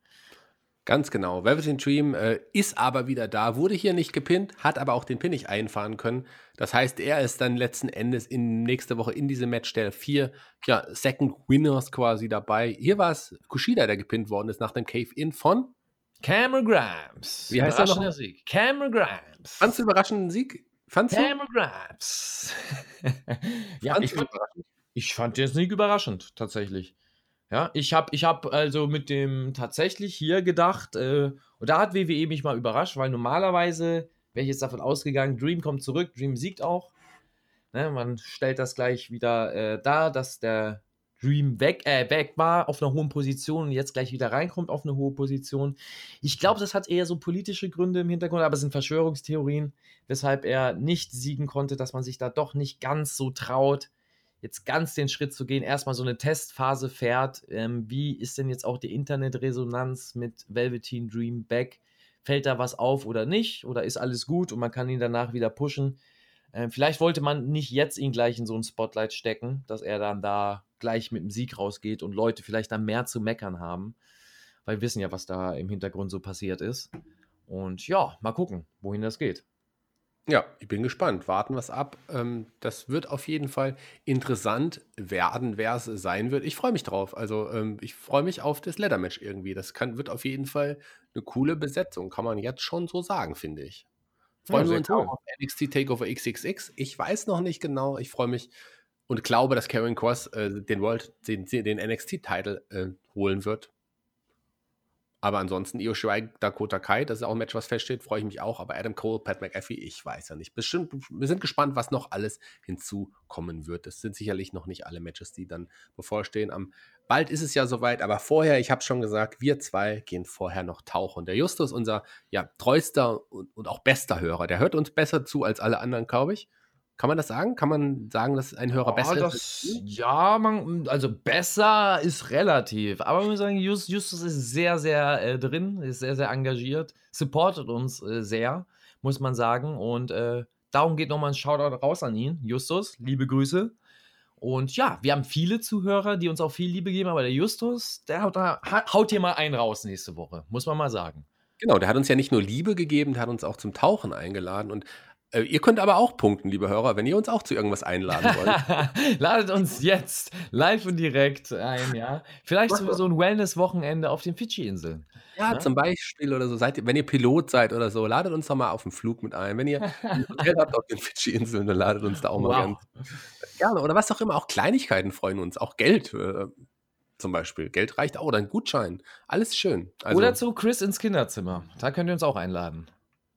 Ganz genau. Velveteen Dream äh, ist aber wieder da, wurde hier nicht gepinnt, hat aber auch den Pin nicht einfahren können. Das heißt, er ist dann letzten Endes in nächste Woche in diesem Match der vier ja, Second Winners quasi dabei. Hier war es Kushida, der gepinnt worden ist nach dem Cave-In von Cameron Grimes. Wie heißt er noch? Sieg. Cameron Grimes. Du überraschenden Sieg? Fandst Cameron du? Grimes. ja, ich fand, ich fand den Sieg überraschend, tatsächlich. Ja, ich habe ich hab also mit dem tatsächlich hier gedacht, äh, und da hat WWE mich mal überrascht, weil normalerweise wäre ich jetzt davon ausgegangen, Dream kommt zurück, Dream siegt auch. Ne, man stellt das gleich wieder äh, dar, dass der Dream weg, äh, weg war auf einer hohen Position und jetzt gleich wieder reinkommt auf eine hohe Position. Ich glaube, das hat eher so politische Gründe im Hintergrund, aber es sind Verschwörungstheorien, weshalb er nicht siegen konnte, dass man sich da doch nicht ganz so traut jetzt ganz den Schritt zu gehen, erstmal so eine Testphase fährt. Ähm, wie ist denn jetzt auch die Internetresonanz mit Velveteen Dream Back? fällt da was auf oder nicht? Oder ist alles gut und man kann ihn danach wieder pushen? Äh, vielleicht wollte man nicht jetzt ihn gleich in so ein Spotlight stecken, dass er dann da gleich mit dem Sieg rausgeht und Leute vielleicht dann mehr zu meckern haben. Weil wir wissen ja, was da im Hintergrund so passiert ist. Und ja, mal gucken, wohin das geht. Ja, ich bin gespannt. Warten wir es ab. Ähm, das wird auf jeden Fall interessant werden, wer es sein wird. Ich freue mich drauf. Also ähm, ich freue mich auf das Leather-Match irgendwie. Das kann, wird auf jeden Fall eine coole Besetzung, kann man jetzt schon so sagen, finde ich. Freuen Ja, wir uns cool. auch auf NXT Takeover XXX. Ich weiß noch nicht genau. Ich freue mich und glaube, dass Karen Cross äh, den World, den, den NXT-Title äh, holen wird. Aber ansonsten Io Shirai, Dakota Kai, das ist auch ein Match, was feststeht, freue ich mich auch. Aber Adam Cole, Pat McAfee, ich weiß ja nicht. Bestimmt, wir sind gespannt, was noch alles hinzukommen wird. Das sind sicherlich noch nicht alle Matches, die dann bevorstehen. Am, bald ist es ja soweit, aber vorher, ich habe schon gesagt, wir zwei gehen vorher noch tauchen. Der Justus, unser ja, treuster und, und auch bester Hörer, der hört uns besser zu als alle anderen, glaube ich. Kann man das sagen? Kann man sagen, dass ein Hörer Ja, besser ist? das, du? ja, man, also besser ist relativ. Aber ich muss sagen, Just, Justus ist sehr, sehr äh, drin, ist sehr, sehr engagiert, supportet uns äh, sehr, muss man sagen. Und äh, darum geht nochmal ein Shoutout raus an ihn. Justus, liebe Grüße. Und ja, wir haben viele Zuhörer, die uns auch viel Liebe geben, aber der Justus, der haut, haut hier mal einen raus nächste Woche, muss man mal sagen. Genau, der hat uns ja nicht nur Liebe gegeben, der hat uns auch zum Tauchen eingeladen. Und ihr könnt aber auch punkten, liebe Hörer, wenn ihr uns auch zu irgendwas einladen wollt. Ladet uns jetzt live und direkt ein, ja. Vielleicht so, so ein Wellness-Wochenende auf den Fidschi-Inseln. ja, Ja? zum Beispiel oder so. Seid ihr, wenn ihr Pilot seid oder so, ladet uns doch mal auf den Flug mit ein. Wenn ihr ein Hotel habt auf den Fidschi-Inseln, dann ladet uns da auch mal Wow. ganz gerne. Oder was auch immer, auch Kleinigkeiten freuen uns. Auch Geld äh, zum Beispiel. Geld reicht auch, oder ein Gutschein. Alles schön. Also, Oder zu Chris ins Kinderzimmer. Da könnt ihr uns auch einladen.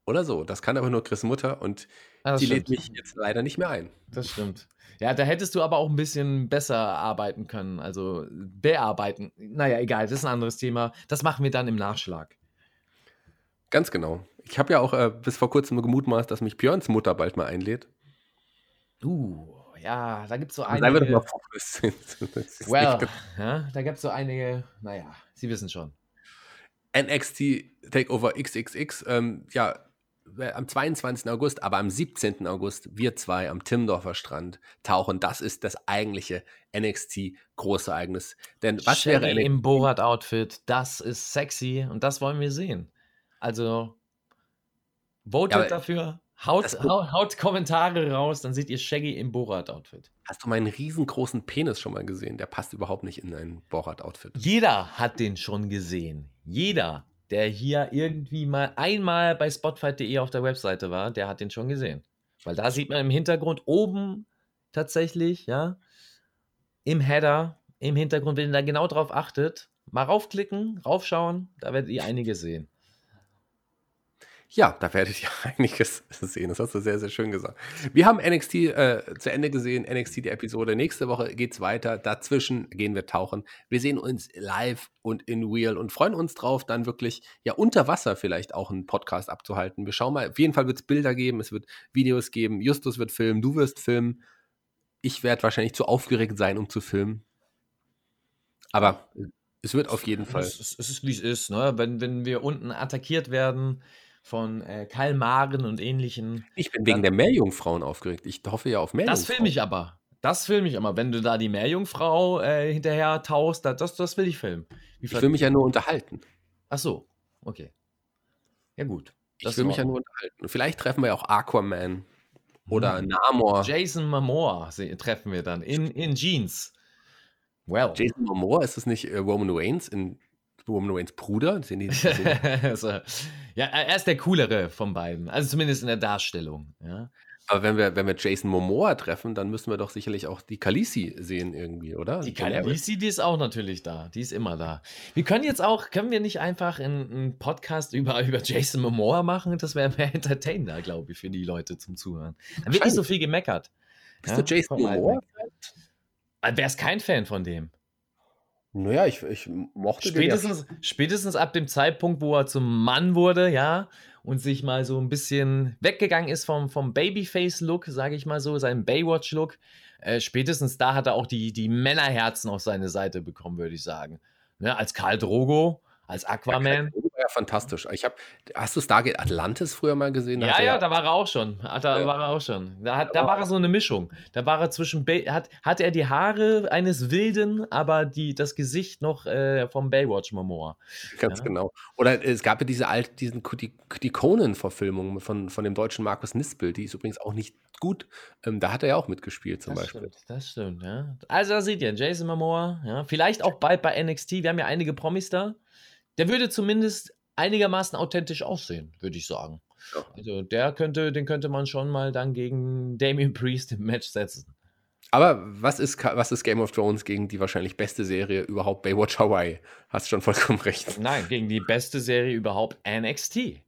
Oder so. Das kann aber nur Chris Mutter und Ah, das die lädt stimmt. mich jetzt leider nicht mehr ein. Das stimmt. Ja, da hättest du aber auch ein bisschen besser arbeiten können. Also bearbeiten. Naja, egal, das ist ein anderes Thema. Das machen wir dann im Nachschlag. Ganz genau. Ich habe ja auch äh, bis vor kurzem gemutmaßt, dass mich Björns Mutter bald mal einlädt. Uh, ja, da gibt es so Seien wir doch mal einige. froh, Well, ja, da gibt es so einige. Naja, Sie wissen schon. NXT Takeover XXX, ähm, ja, am 22. August, aber am 17. August, wir zwei am Timmendorfer Strand tauchen. Das ist das eigentliche NXT Großereignis. Denn was wäre Shaggy NXT? im Borat-Outfit, das ist sexy und das wollen wir sehen. Also, votet Ja, dafür, haut, haut, haut Kommentare raus, dann seht ihr Shaggy im Borat-Outfit. Hast du meinen riesengroßen Penis schon mal gesehen? Der passt überhaupt nicht in ein Borat-Outfit. Jeder hat den schon gesehen. Jeder, der hier irgendwie mal einmal bei spotfight.de auf der Webseite war, der hat den schon gesehen. Weil da sieht man im Hintergrund oben tatsächlich, ja, im Header, im Hintergrund, wenn ihr da genau drauf achtet, mal raufklicken, raufschauen, da werdet ihr einiges sehen. Ja, da werdet ihr einiges sehen. Das hast du sehr, sehr schön gesagt. Wir haben NXT äh, zu Ende gesehen, NXT die Episode. Nächste Woche geht's weiter. Dazwischen gehen wir tauchen. Wir sehen uns live und in real und freuen uns drauf, dann wirklich ja unter Wasser vielleicht auch einen Podcast abzuhalten. Wir schauen mal. Auf jeden Fall wird es Bilder geben, es wird Videos geben. Justus wird filmen, du wirst filmen. Ich werde wahrscheinlich zu aufgeregt sein, um zu filmen. Aber es wird auf jeden Fall. Es, es, es ist, wie es ist, ne? Wenn, wenn wir unten attackiert werden von äh, Kalmaren und ähnlichen, Ich bin wegen der Meerjungfrauen aufgeregt. Ich hoffe ja auf Meerjungfrauen. Das filme ich aber. Das filme ich immer. Wenn du da die Meerjungfrau äh, hinterher taust, da- das, das will ich filmen. Wie Ich will mich ja nur unterhalten. Ach so, okay. Ja, gut. Ich Das will in mich ja nur unterhalten. Vielleicht treffen wir ja auch Aquaman oder Namor. Jason Momoa treffen wir dann in, in Jeans. Well. Jason Momoa, ist das nicht äh, Roman Reigns in Roman Reigns Bruder? Sind die, sind die, so. Ja, er ist der coolere von beiden. Also zumindest in der Darstellung. Ja. aber wenn wir, wenn wir Jason Momoa treffen, dann müssen wir doch sicherlich auch die Khaleesi sehen irgendwie, oder? Die. Khaleesi, die ist auch natürlich da. Die ist immer da. Wir können jetzt auch, können wir nicht einfach einen, Podcast über, über Jason Momoa machen? Das wäre mehr entertainender, glaube ich, für die Leute zum Zuhören. Dann wird nicht so viel gemeckert. Bist du Jason Momoa? Wer ist kein Fan von dem? Naja, ich, ich mochte den ja Spätestens, spätestens ab dem Zeitpunkt, wo er zum Mann wurde, ja, und sich mal so ein bisschen weggegangen ist vom, vom Babyface-Look, sage ich mal so, seinem Baywatch-Look, äh, spätestens da hat er auch die, die Männerherzen auf seine Seite bekommen, würde ich sagen. Ne, als Karl Drogo als Aquaman. Ja, ja fantastisch. Ich hab, hast du Stargate Atlantis früher mal gesehen? Da ja, ja, da war er auch schon. Da ja. war er auch schon. Da, hat, da war er so eine Mischung. Da war er zwischen, Bay, hat, hatte er die Haare eines Wilden, aber die, das Gesicht noch äh, vom Baywatch-Memoir. Ganz ja. genau. Oder es gab ja diese alte, diesen, die, die Conan-Verfilmung von, von dem deutschen Markus Nispel, die ist übrigens auch nicht gut. Ähm, da hat er ja auch mitgespielt zum das Beispiel. Stimmt, das stimmt, ja. Also da seht ihr, Jason Momoa, ja. Vielleicht auch bald bei NXT. Wir haben ja einige Promis da. Der würde zumindest einigermaßen authentisch aussehen, würde ich sagen. Ja. Also der könnte, den könnte man schon mal dann gegen Damien Priest im Match setzen. Aber was ist, was ist Game of Thrones gegen die wahrscheinlich beste Serie überhaupt, Baywatch Hawaii? Hast schon vollkommen recht. Nein, gegen die beste Serie überhaupt, NXT.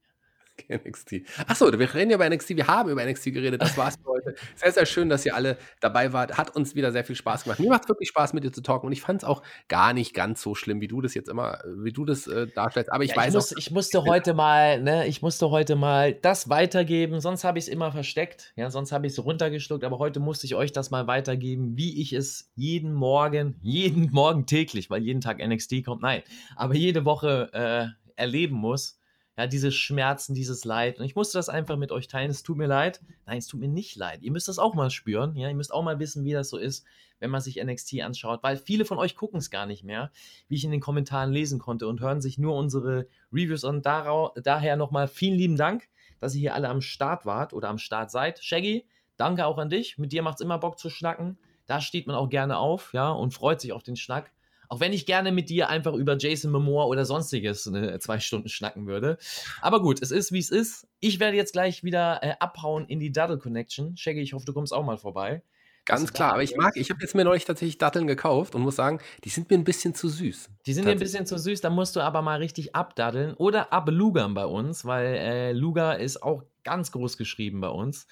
NXT. Achso, wir reden ja über NXT, wir haben über NXT geredet, das war's für heute. Sehr, sehr schön, dass ihr alle dabei wart. Hat uns wieder sehr viel Spaß gemacht. Mir macht es wirklich Spaß, mit dir zu talken und ich fand es auch gar nicht ganz so schlimm, wie du das jetzt immer, wie du das äh, darstellst. Aber ich ja, weiß ich, muss, auch, ich musste heute mal, ne, ich musste heute mal das weitergeben, sonst habe ich es immer versteckt, ja, sonst habe ich es runtergeschluckt, aber heute musste ich euch das mal weitergeben, wie ich es jeden Morgen, jeden Morgen täglich, weil jeden Tag NXT kommt, nein, aber jede Woche äh, erleben muss ja, diese Schmerzen, dieses Leid. Und ich musste das einfach mit euch teilen. Es tut mir leid. Nein, es tut mir nicht leid. Ihr müsst das auch mal spüren. Ja, ihr müsst auch mal wissen, wie das so ist, wenn man sich NXT anschaut. Weil viele von euch gucken es gar nicht mehr, wie ich in den Kommentaren lesen konnte und hören sich nur unsere Reviews an. Daher nochmal vielen lieben Dank, dass ihr hier alle am Start wart oder am Start seid. Shaggy, danke auch an dich. Mit dir macht es immer Bock zu schnacken. Da steht man auch gerne auf, ja, und freut sich auf den Schnack. Auch wenn ich gerne mit dir einfach über Jason Momoa oder sonstiges eine, zwei Stunden schnacken würde. Aber gut, es ist wie es ist. Ich werde jetzt gleich wieder äh, abhauen in die Duddle Connection. Shaggy, ich hoffe, du kommst auch mal vorbei. Ganz klar, aber ich mag, ich habe jetzt mir neulich tatsächlich Datteln gekauft und muss sagen, die sind mir ein bisschen zu süß. Die sind mir ein bisschen zu süß, da musst du aber mal richtig abdaddeln oder ablugern bei uns, weil äh, Luger ist auch ganz groß geschrieben bei uns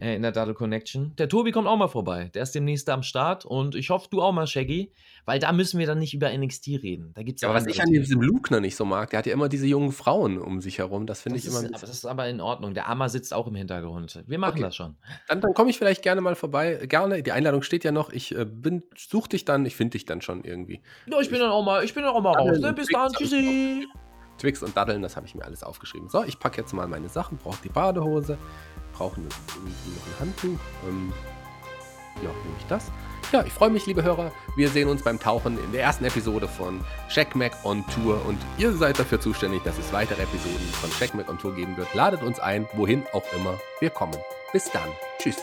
äh, in der Daddle Connection. Der Tobi kommt auch mal vorbei. Der ist demnächst am Start und ich hoffe, du auch mal, Shaggy, weil da müssen wir dann nicht über NXT reden. Da gibt's ja, was ich an diesem Lugner nicht so mag, der hat ja immer diese jungen Frauen um sich herum. Das finde ich ist, immer. Aber das ist aber in Ordnung. Der Amma sitzt auch im Hintergrund. Wir machen okay. das schon. Dann, dann komme ich vielleicht gerne mal vorbei. Gerne. Die Einladung steht ja noch. Ich äh, bin, such dich dann. Ich finde dich dann schon irgendwie. Ja, ich bin dann auch mal, ich bin dann auch mal raus. Ne? Bis dann. Tschüssi. Twix und Daddeln, das habe ich mir alles aufgeschrieben. So, ich packe jetzt mal meine Sachen, brauche die Badehose, brauche noch ein Handtuch. Ähm, ja, nehme ich das. Ja, ich freue mich, liebe Hörer. Wir sehen uns beim Tauchen in der ersten Episode von Check on Tour und ihr seid dafür zuständig, dass es weitere Episoden von Check Mac on Tour geben wird. Ladet uns ein, wohin auch immer wir kommen. Bis dann. Tschüss.